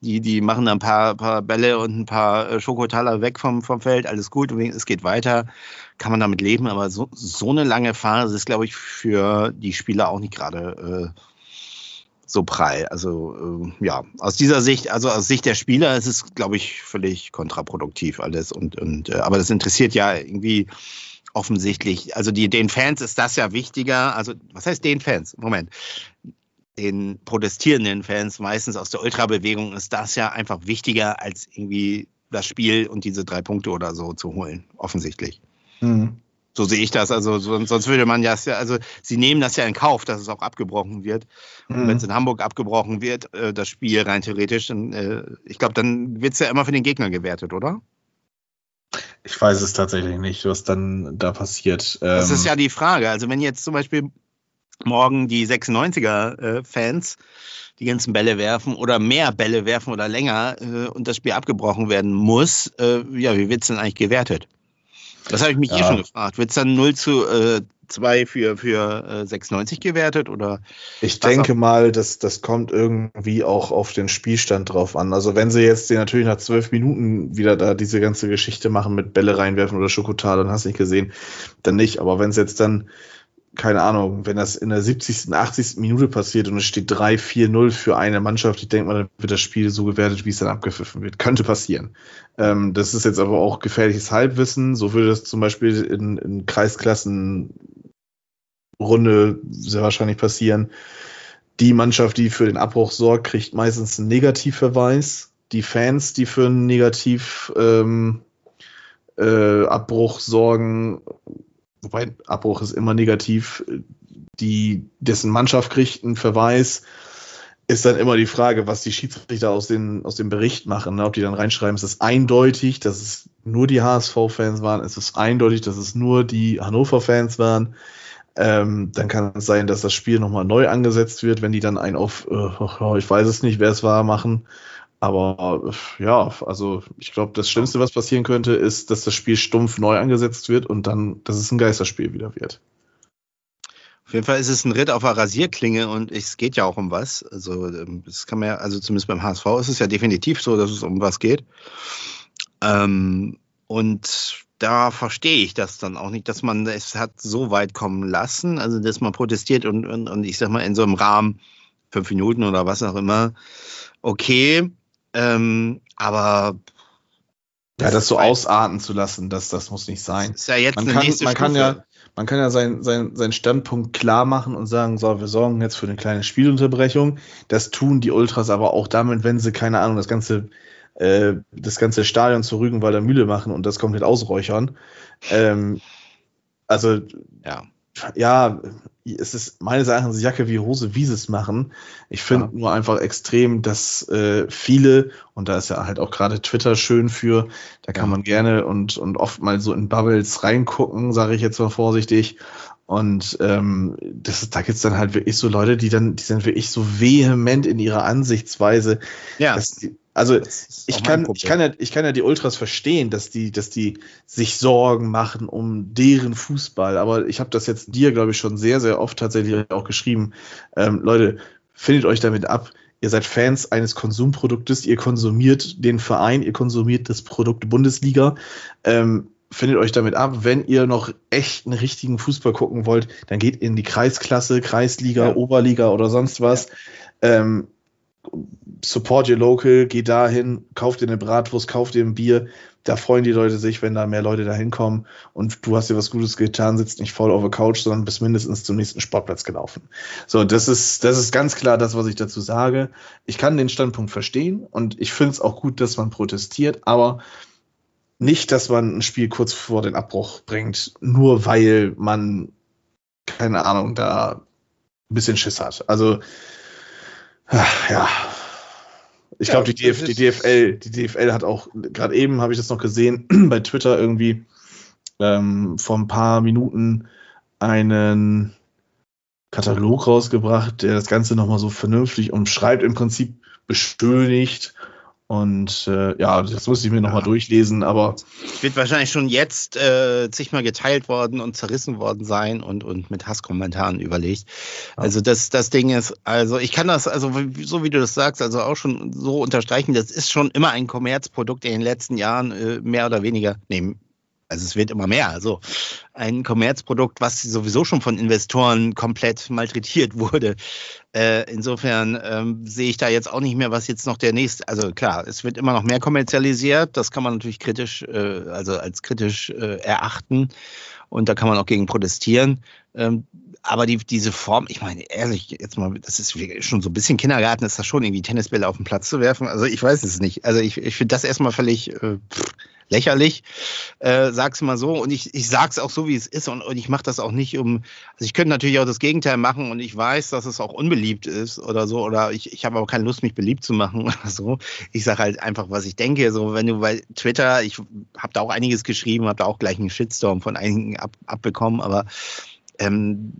[SPEAKER 2] die, die machen ein paar, paar Bälle und ein paar äh, Schokotaler weg vom, vom Feld, alles gut, es geht weiter, kann man damit leben, aber so, so eine lange Phase ist, glaube ich, für die Spieler auch nicht gerade äh, so prall. Also äh, ja, aus dieser Sicht, also aus Sicht der Spieler ist es, glaube ich, völlig kontraproduktiv alles. Und, und äh, aber das interessiert ja irgendwie offensichtlich. Also die, den Fans ist das ja wichtiger. Also was heißt den Fans? Moment. Den protestierenden Fans, meistens aus der Ultrabewegung, ist das ja einfach wichtiger, als irgendwie das Spiel und diese drei Punkte oder so zu holen, offensichtlich. Mhm. So sehe ich das. Also sonst würde man ja, also sie nehmen das ja in Kauf, dass es auch abgebrochen wird. Und mhm. wenn es in Hamburg abgebrochen wird, äh, das Spiel rein theoretisch, dann, äh, ich glaube, dann wird es ja immer für den Gegner gewertet, oder?
[SPEAKER 1] Ich weiß es tatsächlich nicht, was dann da passiert.
[SPEAKER 2] Das ist ähm, ja die Frage. Also wenn jetzt zum Beispiel morgen die 96er-Fans äh, die ganzen Bälle werfen oder mehr Bälle werfen oder länger und das Spiel abgebrochen werden muss, ja, wie wird es denn eigentlich gewertet? Das habe ich mich ja. eh schon gefragt. Wird es dann 0 zu äh, 2 für, für äh, 96 gewertet? Oder
[SPEAKER 1] ich denke auch? mal, dass das kommt irgendwie auch auf den Spielstand drauf an. Also wenn sie jetzt den natürlich nach zwölf Minuten wieder da diese ganze Geschichte machen mit Bälle reinwerfen oder Schokolade, dann hast du nicht gesehen, dann nicht. Aber wenn es jetzt dann keine Ahnung, wenn das in der 70., 80. Minute passiert und es steht 3-4-0 für eine Mannschaft, ich denke mal, dann wird das Spiel so gewertet, wie es dann abgepfiffen wird. Könnte passieren. Ähm, das ist jetzt aber auch gefährliches Halbwissen. So würde das zum Beispiel in, in Kreisklassen Runde sehr wahrscheinlich passieren. Die Mannschaft, die für den Abbruch sorgt, kriegt meistens einen Negativverweis. Die Fans, die für einen Negativabbruch ähm, äh, sorgen, wobei Abbruch ist immer negativ, die, dessen Mannschaft kriegt einen Verweis, ist dann immer die Frage, was die Schiedsrichter aus, den, aus dem Bericht machen, ne? ob die dann reinschreiben, ist es eindeutig, dass es nur die HSV-Fans waren, ist es eindeutig, dass es nur die Hannover-Fans waren. Ähm, dann kann es sein, dass das Spiel nochmal neu angesetzt wird, wenn die dann ein auf, äh, ich weiß es nicht, wer es war, machen. Aber ja, also ich glaube, das Schlimmste, was passieren könnte, ist, dass das Spiel stumpf neu angesetzt wird und dann, dass es ein Geisterspiel wieder wird.
[SPEAKER 2] Auf jeden Fall ist es ein Ritt auf der Rasierklinge und es geht ja auch um was. Also, ähm, das kann man ja, also zumindest beim HSV ist es ja definitiv so, dass es um was geht. Ähm, und da verstehe ich das dann auch nicht, dass man es hat so weit kommen lassen, also dass man protestiert und, und, und ich sag mal in so einem Rahmen, fünf Minuten oder was auch immer, okay, ähm, aber
[SPEAKER 1] ja, das so ausarten zu lassen, das, das muss nicht sein.
[SPEAKER 2] Ist ja jetzt
[SPEAKER 1] man
[SPEAKER 2] eine
[SPEAKER 1] kann,
[SPEAKER 2] nächste
[SPEAKER 1] man
[SPEAKER 2] Stufe.
[SPEAKER 1] kann ja, man kann ja seinen sein, sein Standpunkt klar machen und sagen, so, wir sorgen jetzt für eine kleine Spielunterbrechung. Das tun die Ultras aber auch damit, wenn sie, keine Ahnung, das ganze, äh, das ganze Stadion zur Rügenwalder Mühle machen und das komplett ausräuchern. Ähm, also,
[SPEAKER 2] ja.
[SPEAKER 1] Ja, es ist meines Erachtens Jacke wie Hose, wie sie es machen. Ich finde
[SPEAKER 2] Ja.
[SPEAKER 1] nur einfach extrem, dass äh, viele, und da ist ja halt auch gerade Twitter schön für, da kann
[SPEAKER 2] Ja.
[SPEAKER 1] man gerne und, und oft mal so in Bubbles reingucken, sage ich jetzt mal vorsichtig. Und ähm, das, da gibt's dann halt wirklich so Leute, die dann, die sind wirklich so vehement in ihrer Ansichtsweise.
[SPEAKER 2] Ja,
[SPEAKER 1] die, also ich kann, ich, kann ja, ich kann ja die Ultras verstehen, dass die, dass die sich Sorgen machen um deren Fußball. Aber ich habe das jetzt dir, glaube ich, schon sehr, sehr oft tatsächlich auch geschrieben. Ähm, Leute, findet euch damit ab. Ihr seid Fans eines Konsumproduktes, ihr konsumiert den Verein, ihr konsumiert das Produkt Bundesliga. Ähm, findet euch damit ab. Wenn ihr noch echt einen richtigen Fußball gucken wollt, dann geht in die Kreisklasse, Kreisliga,
[SPEAKER 2] Ja.
[SPEAKER 1] Oberliga oder sonst was. Ähm, support your local, geht dahin, kauft dir eine Bratwurst, kauft dir ein Bier. Da freuen die Leute sich, wenn da mehr Leute da hinkommen und du hast dir was Gutes getan, sitzt nicht faul auf der Couch, sondern bist mindestens zum nächsten Sportplatz gelaufen. So, das ist, das ist ganz klar das, was ich dazu sage. Ich kann den Standpunkt verstehen und ich finde es auch gut, dass man protestiert, aber nicht, dass man ein Spiel kurz vor den Abbruch bringt, nur weil man, keine Ahnung, da ein bisschen Schiss hat. Also, ach, ja. Ich
[SPEAKER 2] Ja,
[SPEAKER 1] glaube, die, DF, die DFL, die DFL hat auch, gerade eben habe ich das noch gesehen, bei Twitter irgendwie ähm, vor ein paar Minuten einen Katalog rausgebracht, der das Ganze nochmal so vernünftig umschreibt, im Prinzip beschönigt. Und äh, ja, das muss ich mir nochmal
[SPEAKER 2] Ja.
[SPEAKER 1] durchlesen, aber
[SPEAKER 2] wird wahrscheinlich schon jetzt äh, zigmal geteilt worden und zerrissen worden sein und, und mit Hasskommentaren überlegt.
[SPEAKER 1] Ja.
[SPEAKER 2] Also das, das Ding ist, also ich kann das, also so wie du das sagst, also auch schon so unterstreichen, das ist schon immer ein Kommerzprodukt in den letzten Jahren, äh, mehr oder weniger, nee, also es wird immer mehr, also ein Kommerzprodukt, was sowieso schon von Investoren komplett malträtiert wurde. Äh, insofern ähm, sehe ich da jetzt auch nicht mehr, was jetzt noch der nächste, also klar, es wird immer noch mehr kommerzialisiert, das kann man natürlich kritisch, äh, also als kritisch äh, erachten und da kann man auch gegen protestieren. Ähm, aber die, diese Form, ich meine, ehrlich, jetzt mal, das ist schon so ein bisschen Kindergarten, ist das schon irgendwie Tennisbälle auf den Platz zu werfen. Also ich weiß es nicht. Also ich, ich finde das erstmal völlig äh, pff, lächerlich, äh, sag's mal so. Und ich, ich sag's auch so, wie es ist. Und, und ich mache das auch nicht um. Also ich könnte natürlich auch das Gegenteil machen und ich weiß, dass es auch unbeliebt ist oder so. Oder ich, ich habe aber keine Lust, mich beliebt zu machen oder so. Ich sage halt einfach, was ich denke. So, wenn du bei Twitter, ich habe da auch einiges geschrieben, habe da auch gleich einen Shitstorm von einigen ab, abbekommen, aber ähm,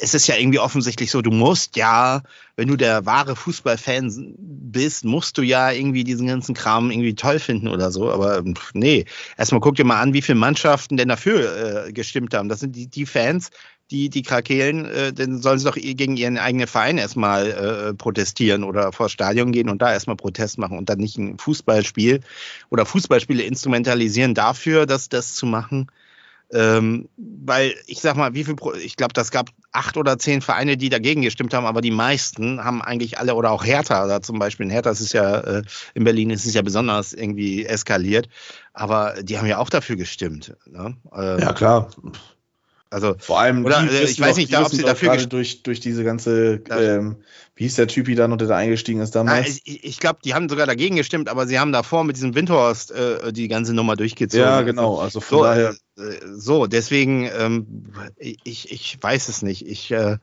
[SPEAKER 2] es ist ja irgendwie offensichtlich so, du musst ja, wenn du der wahre Fußballfan bist, musst du ja irgendwie diesen ganzen Kram irgendwie toll finden oder so. Aber nee, erstmal guck dir mal an, wie viele Mannschaften denn dafür äh, gestimmt haben. Das sind die, die Fans, die, die Krakelen, äh, dann sollen sie doch gegen ihren eigenen Verein erstmal äh, protestieren oder vor das Stadion gehen und da erstmal Protest machen und dann nicht ein Fußballspiel oder Fußballspiele instrumentalisieren dafür, das, das zu machen. Ähm, weil ich sag mal, wie viel, Pro ich glaube, das gab acht oder zehn Vereine, die dagegen gestimmt haben, aber die meisten haben eigentlich alle oder auch Hertha, da zum Beispiel in Hertha, ist ja äh, in Berlin, ist es ja besonders irgendwie eskaliert, aber die haben ja auch dafür gestimmt. Ne? Ähm,
[SPEAKER 1] ja klar.
[SPEAKER 2] Also
[SPEAKER 1] Vor allem,
[SPEAKER 2] Oder, äh, ich weiß nicht, da, ob sie dafür
[SPEAKER 1] gerade durch, durch diese ganze, ähm, wie hieß der Typi da noch, der da eingestiegen ist
[SPEAKER 2] na,
[SPEAKER 1] damals?
[SPEAKER 2] ich, ich glaube, die haben sogar dagegen gestimmt, aber sie haben davor mit diesem Windhorst äh, die ganze Nummer durchgezogen.
[SPEAKER 1] ja, genau. Also von
[SPEAKER 2] So,
[SPEAKER 1] daher,
[SPEAKER 2] äh, so deswegen, ähm, ich, ich weiß es nicht. Ich, äh,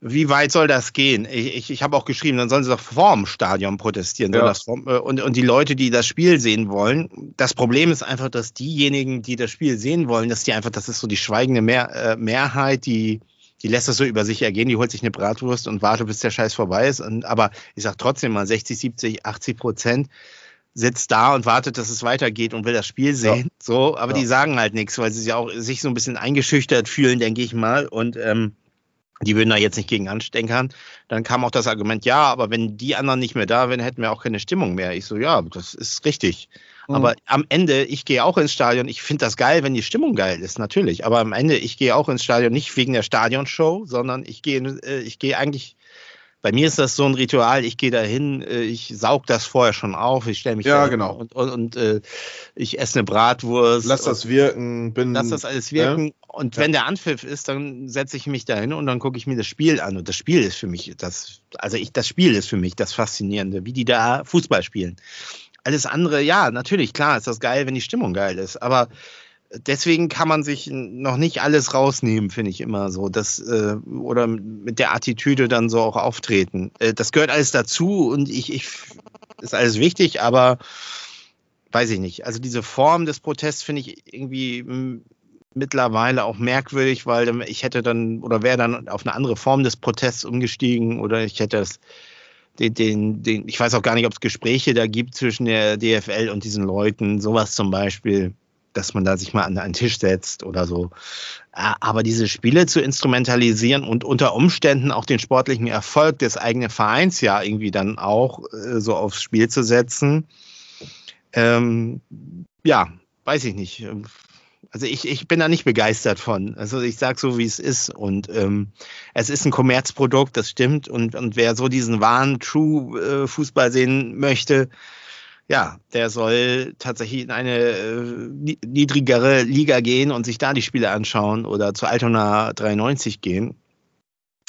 [SPEAKER 2] wie weit soll das gehen? Ich, ich, ich habe auch geschrieben, dann sollen sie doch vorm Stadion protestieren.
[SPEAKER 1] Ja.
[SPEAKER 2] äh, und, und die Leute, die das Spiel sehen wollen, das Problem ist einfach, dass diejenigen, die das Spiel sehen wollen, dass die einfach, das ist so die schweigende Mehr, äh, Mehrheit, die, die lässt das so über sich ergehen, die holt sich eine Bratwurst und wartet, bis der Scheiß vorbei ist. Und, aber ich sage trotzdem mal 60, 70, 80 Prozent sitzt da und wartet, dass es weitergeht und will das Spiel sehen. Ja. So, aber ja. die sagen halt nichts, weil sie sich auch sich so ein bisschen eingeschüchtert fühlen, denke ich mal. Und ähm, die würden da jetzt nicht gegen anstenkern. Dann kam auch das Argument, ja, aber wenn die anderen nicht mehr da wären, hätten wir auch keine Stimmung mehr. Ich so, ja, das ist richtig. Mhm. Aber am Ende, ich gehe auch ins Stadion. Ich finde das geil, wenn die Stimmung geil ist, natürlich. Aber am Ende, ich gehe auch ins Stadion nicht wegen der Stadionshow, sondern ich gehe, äh, ich gehe eigentlich bei mir ist das so ein Ritual, ich gehe dahin, äh, ich saug das vorher schon auf, ich stelle mich
[SPEAKER 1] ja, genau.
[SPEAKER 2] und, und, und äh, ich esse eine Bratwurst.
[SPEAKER 1] Lass das wirken.
[SPEAKER 2] Bin, lass das alles wirken. Ja? Und ja. wenn der Anpfiff ist, dann setze ich mich dahin und dann gucke ich mir das Spiel an. Und das Spiel ist für mich, das, also ich, das Spiel ist für mich das Faszinierende, wie die da Fußball spielen. Alles andere, ja, natürlich, klar ist das geil, wenn die Stimmung geil ist. Aber deswegen kann man sich noch nicht alles rausnehmen, finde ich immer so. Das, äh, oder mit der Attitüde dann so auch auftreten. Äh, das gehört alles dazu und ich, ich ist alles wichtig, aber weiß ich nicht. Also diese Form des Protests finde ich irgendwie mittlerweile auch merkwürdig, weil ich hätte dann oder wäre dann auf eine andere Form des Protests umgestiegen oder ich hätte das den, den, den, ich weiß auch gar nicht, ob es Gespräche da gibt zwischen der DFL und diesen Leuten, sowas zum Beispiel dass man da sich mal an einen Tisch setzt oder so. Aber diese Spiele zu instrumentalisieren und unter Umständen auch den sportlichen Erfolg des eigenen Vereins ja irgendwie dann auch äh, so aufs Spiel zu setzen, ähm, ja, weiß ich nicht. Also ich, ich bin da nicht begeistert von. Also ich sage so, wie es ist. Und ähm, es ist ein Kommerzprodukt, das stimmt. Und, und wer so diesen wahren True-Fußball äh, sehen möchte, ja, der soll tatsächlich in eine äh, niedrigere Liga gehen und sich da die Spiele anschauen oder zu Altona 93 gehen.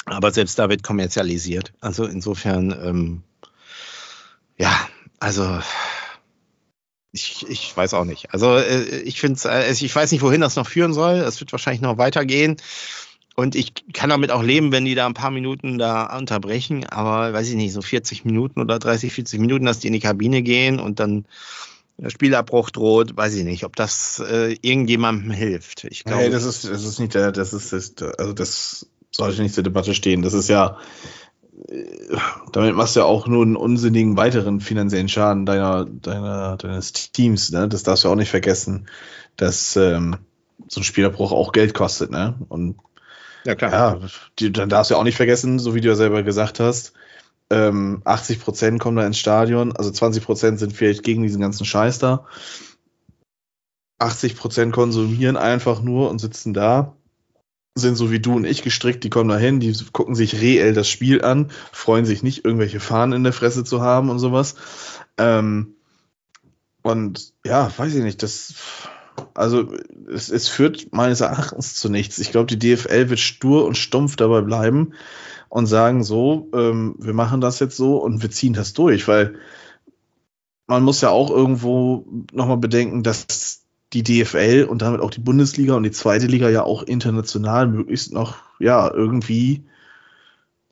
[SPEAKER 2] Aber selbst da wird kommerzialisiert. Also insofern, ähm, ja, also ich, ich weiß auch nicht. Also äh, ich finde äh, ich weiß nicht, wohin das noch führen soll. Es wird wahrscheinlich noch weitergehen. Und ich kann damit auch leben, wenn die da ein paar Minuten da unterbrechen, aber weiß ich nicht, so 40 Minuten oder 30, 40 Minuten, dass die in die Kabine gehen und dann Spielabbruch droht, weiß ich nicht, ob das äh, irgendjemandem hilft.
[SPEAKER 1] Ich glaube, hey, das ist, das ist nicht der, das ist, das, also das sollte nicht zur Debatte stehen. Das ist ja, äh, damit machst du ja auch nur einen unsinnigen weiteren finanziellen Schaden deiner, deiner, deines Teams, ne? Das darfst du auch nicht vergessen, dass ähm, so ein Spielabbruch auch Geld kostet, ne? Und ja, klar. Ja, die, dann darfst du ja auch nicht vergessen, so wie du ja selber gesagt hast, ähm, 80 Prozent kommen da ins Stadion, also 20 Prozent sind vielleicht gegen diesen ganzen Scheiß da. 80 Prozent konsumieren einfach nur und sitzen da, sind so wie du und ich gestrickt, die kommen da hin, die gucken sich reell das Spiel an, freuen sich nicht, irgendwelche Fahnen in der Fresse zu haben und sowas. Ähm, und ja, weiß ich nicht, das also es, es führt meines Erachtens zu nichts. Ich glaube, die DFL wird stur und stumpf dabei bleiben und sagen so, ähm, wir machen das jetzt so und wir ziehen das durch, weil man muss ja auch irgendwo nochmal bedenken, dass die DFL und damit auch die Bundesliga und die zweite Liga ja auch international möglichst noch ja irgendwie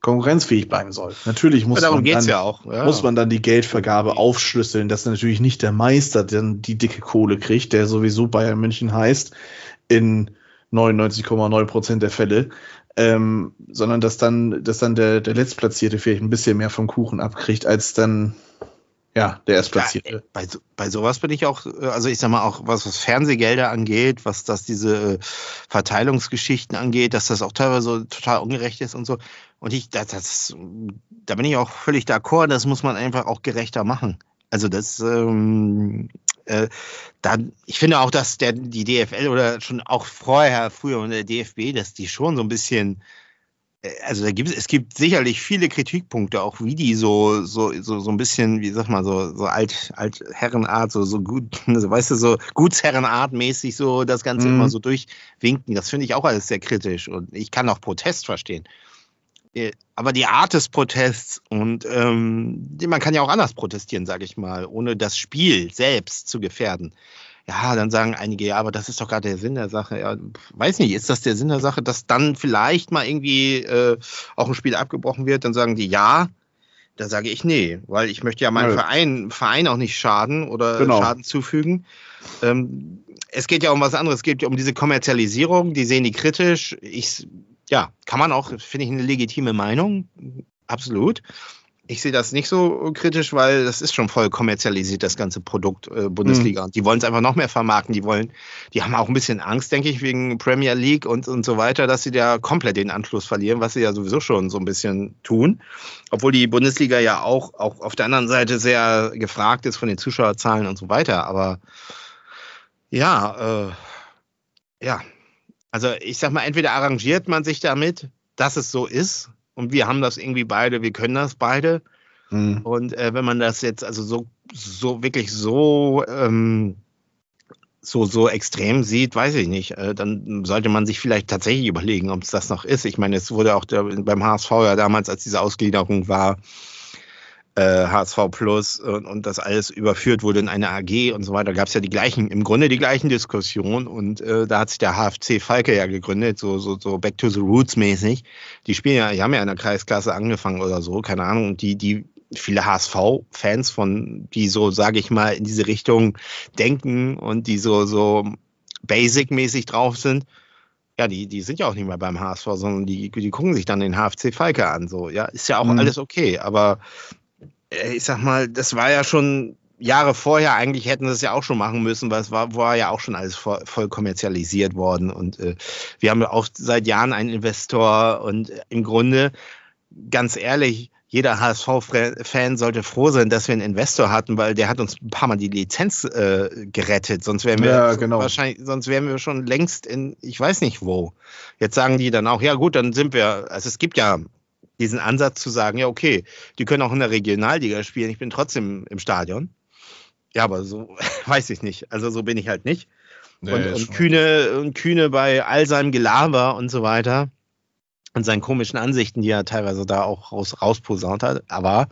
[SPEAKER 1] konkurrenzfähig bleiben soll. Natürlich muss, man dann,
[SPEAKER 2] ja auch,
[SPEAKER 1] ja. muss man dann die Geldvergabe aufschlüsseln, dass natürlich nicht der Meister dann die dicke Kohle kriegt, der sowieso Bayern München heißt, in 99,9 Prozent der Fälle, ähm, sondern dass dann, dass dann der, der Letztplatzierte vielleicht ein bisschen mehr vom Kuchen abkriegt, als dann ja, der Erstplatzierte. Ja,
[SPEAKER 2] bei, bei sowas bin ich auch, äh, also ich sag mal auch, was, was Fernsehgelder angeht, was das diese äh, Verteilungsgeschichten angeht, dass das auch teilweise total ungerecht ist und so. Und ich, das, das, da bin ich auch völlig d'accord, das muss man einfach auch gerechter machen. Also das, ähm, äh, da, ich finde auch, dass der, die DFL oder schon auch vorher, früher und der DFB, dass die schon so ein bisschen also da gibt es, gibt sicherlich viele Kritikpunkte, auch wie die so, so, so, so ein bisschen, wie sag mal, so, so alt, alt Herrenart, so, so gut, also weißt du, so Gutsherrenart mäßig so das Ganze mhm. immer so durchwinken. Das finde ich auch alles sehr kritisch und ich kann auch Protest verstehen. Äh, aber die Art des Protests und ähm, man kann ja auch anders protestieren, sage ich mal, ohne das Spiel selbst zu gefährden ja, dann sagen einige, ja, aber das ist doch gerade der Sinn der Sache. Ja, weiß nicht, ist das der Sinn der Sache, dass dann vielleicht mal irgendwie äh, auch ein Spiel abgebrochen wird? Dann sagen die ja. Da sage ich nee, weil ich möchte ja meinem ja. Verein, Verein auch nicht schaden oder genau. Schaden zufügen. Ähm, es geht ja um was anderes. Es geht um diese Kommerzialisierung. Die sehen die kritisch. Ich, ja, kann man auch, finde ich, eine legitime Meinung. Absolut. Ich sehe das nicht so kritisch, weil das ist schon voll kommerzialisiert, das ganze Produkt äh, Bundesliga. Mhm. Die wollen es einfach noch mehr vermarkten. Die wollen, die haben auch ein bisschen Angst, denke ich, wegen Premier League und, und so weiter, dass sie da komplett den Anschluss verlieren, was sie ja sowieso schon so ein bisschen tun. Obwohl die Bundesliga ja auch, auch auf der anderen Seite sehr gefragt ist von den Zuschauerzahlen und so weiter. Aber ja, äh, ja. Also ich sag mal, entweder arrangiert man sich damit, dass es so ist, und wir haben das irgendwie beide, wir können das beide. Mhm. Und äh, wenn man das jetzt also so, so wirklich so, ähm, so, so extrem sieht, weiß ich nicht, äh, dann sollte man sich vielleicht tatsächlich überlegen, ob es das noch ist. Ich meine, es wurde auch der, beim HSV ja damals, als diese Ausgliederung war, äh, HSV Plus und, und, das alles überführt wurde in eine AG und so weiter, gab es ja die gleichen, im Grunde die gleichen Diskussionen und äh, da hat sich der HFC Falke ja gegründet, so, so, so Back to the Roots mäßig. Die spielen ja, die haben ja in der Kreisklasse angefangen oder so, keine Ahnung, und die, die viele HSV-Fans von, die so, sage ich mal, in diese Richtung denken und die so, so basic-mäßig drauf sind, ja, die, die sind ja auch nicht mehr beim HSV, sondern die, die gucken sich dann den HFC Falke an. So, ja, ist ja auch mhm. alles okay. Aber ich sag mal, das war ja schon Jahre vorher, eigentlich hätten sie es ja auch schon machen müssen, weil es war, war ja auch schon alles voll, voll kommerzialisiert worden. Und äh, wir haben ja auch seit Jahren einen Investor und äh, im Grunde, ganz ehrlich, jeder HSV-Fan sollte froh sein, dass wir einen Investor hatten, weil der hat uns ein paar Mal die Lizenz äh, gerettet. Sonst wären wir ja, genau. wahrscheinlich, sonst wären wir schon längst in, ich weiß nicht wo. Jetzt sagen die dann auch, ja gut, dann sind wir, also es gibt ja diesen Ansatz zu sagen, ja, okay, die können auch in der Regionalliga spielen, ich bin trotzdem im Stadion. Ja, aber so weiß ich nicht. Also so bin ich halt nicht. Nee, und, und Kühne, und Kühne bei all seinem Gelaber und so weiter und seinen komischen Ansichten, die er teilweise da auch raus, rausposaunt hat. Aber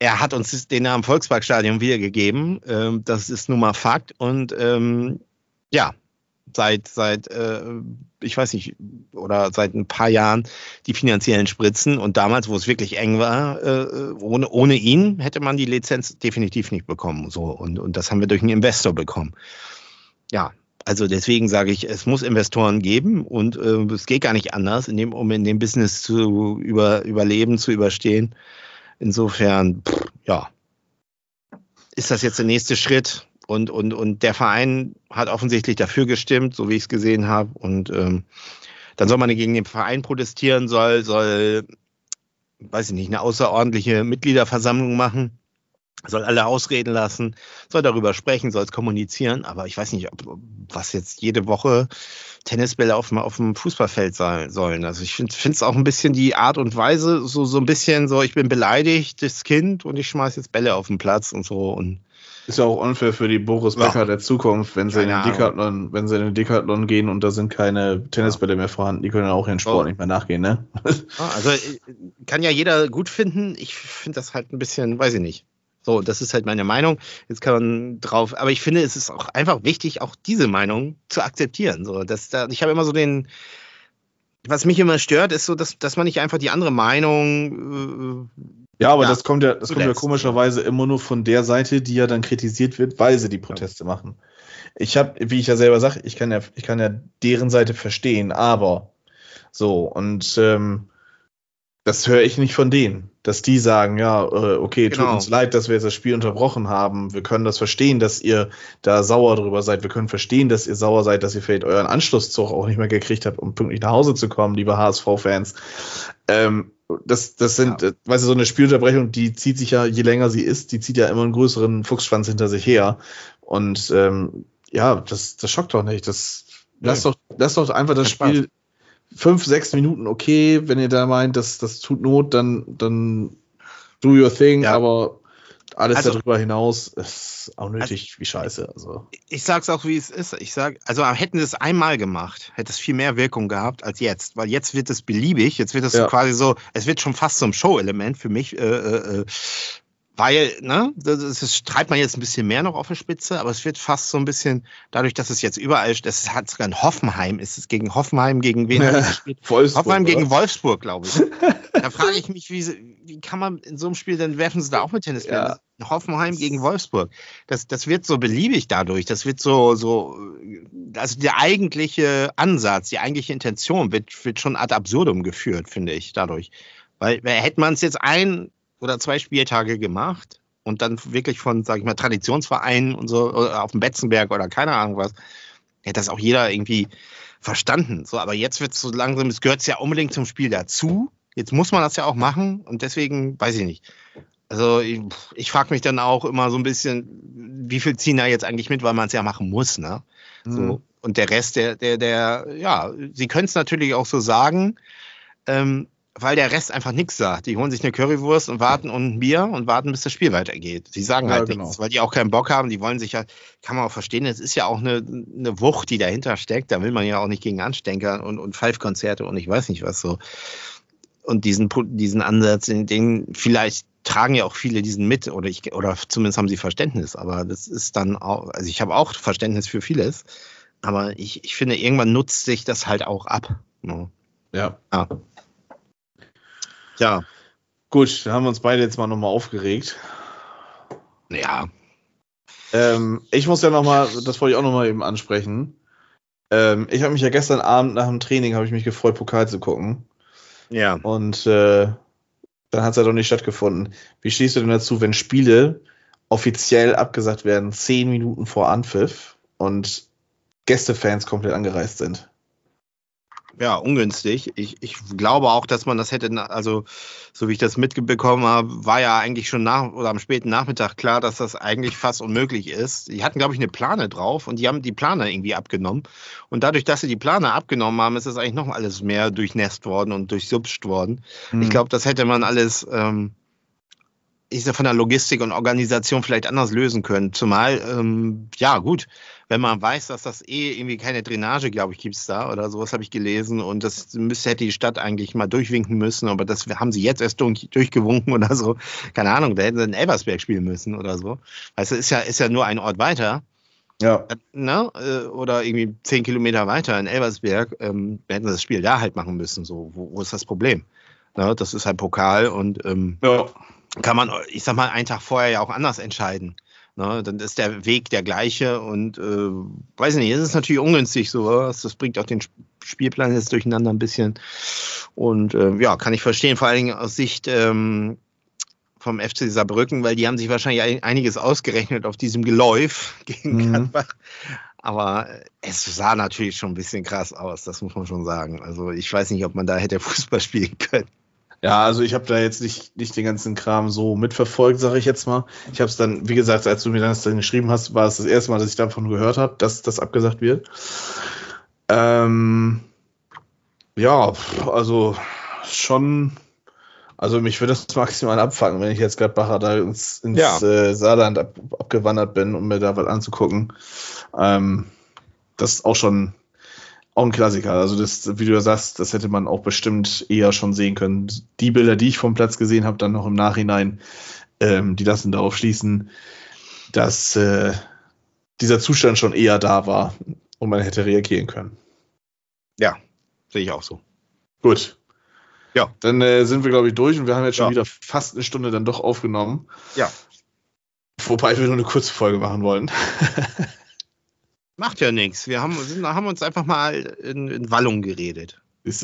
[SPEAKER 2] er hat uns den Namen Volksparkstadion wiedergegeben. Ähm, das ist nun mal Fakt. Und ähm, ja, seit, seit äh, ich weiß nicht, oder seit ein paar Jahren die finanziellen Spritzen. Und damals, wo es wirklich eng war, äh, ohne, ohne ihn hätte man die Lizenz definitiv nicht bekommen. So. Und, und das haben wir durch einen Investor bekommen. Ja, also deswegen sage ich, es muss Investoren geben und äh, es geht gar nicht anders, in dem, um in dem Business zu über, überleben, zu überstehen. Insofern, pff, ja, ist das jetzt der nächste Schritt? Und, und, und der Verein hat offensichtlich dafür gestimmt, so wie ich es gesehen habe. Und ähm, dann soll man gegen den Verein protestieren, soll, soll, weiß ich nicht, eine außerordentliche Mitgliederversammlung machen, soll alle ausreden lassen, soll darüber sprechen, soll es kommunizieren. Aber ich weiß nicht, ob, was jetzt jede Woche Tennisbälle auf, auf dem Fußballfeld sein sollen. Also ich finde es auch ein bisschen die Art und Weise, so, so ein bisschen so, ich bin beleidigt, das Kind, und ich schmeiß jetzt Bälle auf den Platz und so. Und
[SPEAKER 1] ist ja auch unfair für die Boris Becker ja. der Zukunft, wenn sie, in den Decathlon, wenn sie in den Decathlon gehen und da sind keine Tennisbälle mehr vorhanden. Die können ja auch ihren Sport oh. nicht mehr nachgehen, ne?
[SPEAKER 2] Also äh, kann ja jeder gut finden. Ich finde das halt ein bisschen, weiß ich nicht. So, das ist halt meine Meinung. Jetzt kann man drauf, aber ich finde, es ist auch einfach wichtig, auch diese Meinung zu akzeptieren. So, dass da, ich habe immer so den, was mich immer stört, ist so, dass, dass man nicht einfach die andere Meinung
[SPEAKER 1] äh, ja, aber ja, das kommt ja, das kommt ja komischerweise immer nur von der Seite, die ja dann kritisiert wird, weil sie die Proteste ja. machen. Ich habe, wie ich ja selber sage, ich kann ja, ich kann ja deren Seite verstehen, aber so und ähm, das höre ich nicht von denen, dass die sagen, ja, äh, okay, genau. tut uns leid, dass wir jetzt das Spiel unterbrochen haben. Wir können das verstehen, dass ihr da sauer drüber seid. Wir können verstehen, dass ihr sauer seid, dass ihr vielleicht euren Anschlusszug auch nicht mehr gekriegt habt, um pünktlich nach Hause zu kommen, liebe HSV-Fans. Ähm, das, das sind, ja. weißt du, so eine Spielunterbrechung, die zieht sich ja, je länger sie ist, die zieht ja immer einen größeren Fuchsschwanz hinter sich her. Und ähm, ja, das, das schockt doch nicht. Das, nee. lass, doch, lass doch einfach das Spiel fünf, sechs Minuten okay, wenn ihr da meint, das, das tut Not, dann, dann do your thing, ja. aber alles also, darüber hinaus ist auch nötig also, wie scheiße. Also.
[SPEAKER 2] Ich sag's auch, wie es ist. Ich sag, also hätten sie es einmal gemacht, hätte es viel mehr Wirkung gehabt als jetzt. Weil jetzt wird es beliebig, jetzt wird es ja. quasi so, es wird schon fast zum Show-Element für mich. Äh, äh, äh weil, ne, das, das treibt man jetzt ein bisschen mehr noch auf die Spitze, aber es wird fast so ein bisschen, dadurch, dass es jetzt überall, das hat sogar in Hoffenheim, ist es gegen Hoffenheim, gegen wen? Ja, Wolfsburg, Hoffenheim oder? gegen Wolfsburg, glaube ich. da frage ich mich, wie, wie kann man in so einem Spiel, dann werfen sie da auch mit Tennis. Ja. Hoffenheim gegen Wolfsburg. Das, das wird so beliebig dadurch. Das wird so, so, also der eigentliche Ansatz, die eigentliche Intention wird, wird schon ad absurdum geführt, finde ich, dadurch. Weil hätte man es jetzt ein oder zwei Spieltage gemacht und dann wirklich von, sag ich mal, Traditionsvereinen und so auf dem Betzenberg oder keine Ahnung was, hätte das auch jeder irgendwie verstanden. So, aber jetzt wird es so langsam, es gehört ja unbedingt zum Spiel dazu. Jetzt muss man das ja auch machen und deswegen weiß ich nicht. Also ich, ich frage mich dann auch immer so ein bisschen, wie viel ziehen da jetzt eigentlich mit, weil man es ja machen muss, ne? Mhm. So, und der Rest, der, der, der, ja, sie können es natürlich auch so sagen, ähm, weil der Rest einfach nichts sagt. Die holen sich eine Currywurst und warten und ein Bier und warten, bis das Spiel weitergeht. Sie sagen ja, halt genau. nichts, weil die auch keinen Bock haben. Die wollen sich ja, kann man auch verstehen, es ist ja auch eine, eine Wucht, die dahinter steckt. Da will man ja auch nicht gegen anstenkern und, und Pfeifkonzerte und ich weiß nicht was so. Und diesen, diesen Ansatz, den vielleicht tragen ja auch viele diesen mit oder ich, oder zumindest haben sie Verständnis. Aber das ist dann auch, also ich habe auch Verständnis für vieles. Aber ich, ich finde, irgendwann nutzt sich das halt auch ab.
[SPEAKER 1] Ne? Ja. ja. Ja. Gut, dann haben wir uns beide jetzt mal nochmal aufgeregt.
[SPEAKER 2] Ja.
[SPEAKER 1] Ähm, ich muss ja nochmal, das wollte ich auch nochmal eben ansprechen. Ähm, ich habe mich ja gestern Abend nach dem Training, habe ich mich gefreut, Pokal zu gucken.
[SPEAKER 2] Ja.
[SPEAKER 1] Und äh, dann hat es ja doch nicht stattgefunden. Wie stehst du denn dazu, wenn Spiele offiziell abgesagt werden, zehn Minuten vor Anpfiff und Gästefans komplett angereist sind?
[SPEAKER 2] Ja, ungünstig. Ich, ich glaube auch, dass man das hätte, also so wie ich das mitbekommen habe, war ja eigentlich schon nach oder am späten Nachmittag klar, dass das eigentlich fast unmöglich ist. Die hatten, glaube ich, eine Plane drauf und die haben die Plane irgendwie abgenommen. Und dadurch, dass sie die Plane abgenommen haben, ist das eigentlich noch alles mehr durchnässt worden und durchsupscht worden. Mhm. Ich glaube, das hätte man alles. Ähm, ich sag, von der Logistik und Organisation vielleicht anders lösen können. Zumal, ähm, ja, gut, wenn man weiß, dass das eh irgendwie keine Drainage, glaube ich, gibt es da oder sowas habe ich gelesen und das müsste, hätte die Stadt eigentlich mal durchwinken müssen, aber das haben sie jetzt erst durch, durchgewunken oder so. Keine Ahnung, da hätten sie in Elversberg spielen müssen oder so. Weißt du, ist ja, ist ja nur ein Ort weiter.
[SPEAKER 1] Ja.
[SPEAKER 2] Ne? Äh, oder irgendwie zehn Kilometer weiter in Elversberg ähm, hätten sie das Spiel da halt machen müssen. So, wo, wo ist das Problem? Ne? Das ist halt Pokal und ähm, ja. Kann man, ich sag mal, einen Tag vorher ja auch anders entscheiden. Ne, dann ist der Weg der gleiche und äh, weiß nicht, es ist natürlich ungünstig sowas. Das bringt auch den Spielplan jetzt durcheinander ein bisschen. Und äh, ja, kann ich verstehen, vor allen Dingen aus Sicht ähm, vom FC Saarbrücken, weil die haben sich wahrscheinlich einiges ausgerechnet auf diesem Geläuf gegen mhm. Gladbach. Aber es sah natürlich schon ein bisschen krass aus, das muss man schon sagen. Also ich weiß nicht, ob man da hätte Fußball spielen können.
[SPEAKER 1] Ja, also ich habe da jetzt nicht, nicht den ganzen Kram so mitverfolgt, sage ich jetzt mal. Ich habe es dann, wie gesagt, als du mir das dann geschrieben hast, war es das erste Mal, dass ich davon gehört habe, dass das abgesagt wird. Ähm, ja, also schon, also mich würde das maximal abfangen, wenn ich jetzt gerade Bacher da ins, ins ja. äh, Saarland ab, abgewandert bin, um mir da was anzugucken. Ähm, das ist auch schon auch ein Klassiker. Also das, wie du ja sagst, das hätte man auch bestimmt eher schon sehen können. Die Bilder, die ich vom Platz gesehen habe, dann noch im Nachhinein, ähm, die lassen darauf schließen, dass äh, dieser Zustand schon eher da war und man hätte reagieren können.
[SPEAKER 2] Ja, sehe ich auch so.
[SPEAKER 1] Gut. Ja. Dann äh, sind wir, glaube ich, durch und wir haben jetzt schon ja. wieder fast eine Stunde dann doch aufgenommen.
[SPEAKER 2] Ja.
[SPEAKER 1] Wobei wir nur eine kurze Folge machen wollen.
[SPEAKER 2] Macht ja nichts. Wir haben, sind, haben uns einfach mal in, in Wallung geredet.
[SPEAKER 1] Ist,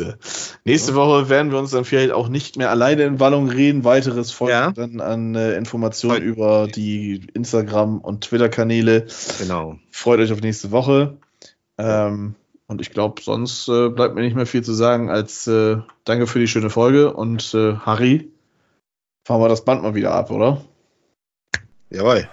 [SPEAKER 1] nächste. Woche werden wir uns dann vielleicht auch nicht mehr alleine in Wallung reden. Weiteres folgt ja. dann an äh, Informationen Freut über die Instagram- und Twitter-Kanäle.
[SPEAKER 2] Genau.
[SPEAKER 1] Freut euch auf nächste Woche. Ähm, und ich glaube, sonst äh, bleibt mir nicht mehr viel zu sagen als äh, danke für die schöne Folge und äh, Harry, fahren wir das Band mal wieder ab, oder?
[SPEAKER 2] Jawohl.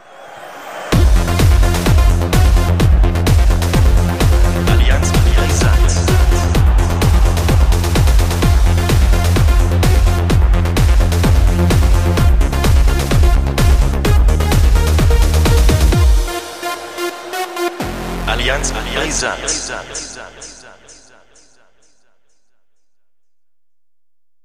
[SPEAKER 2] Allianz Brisant.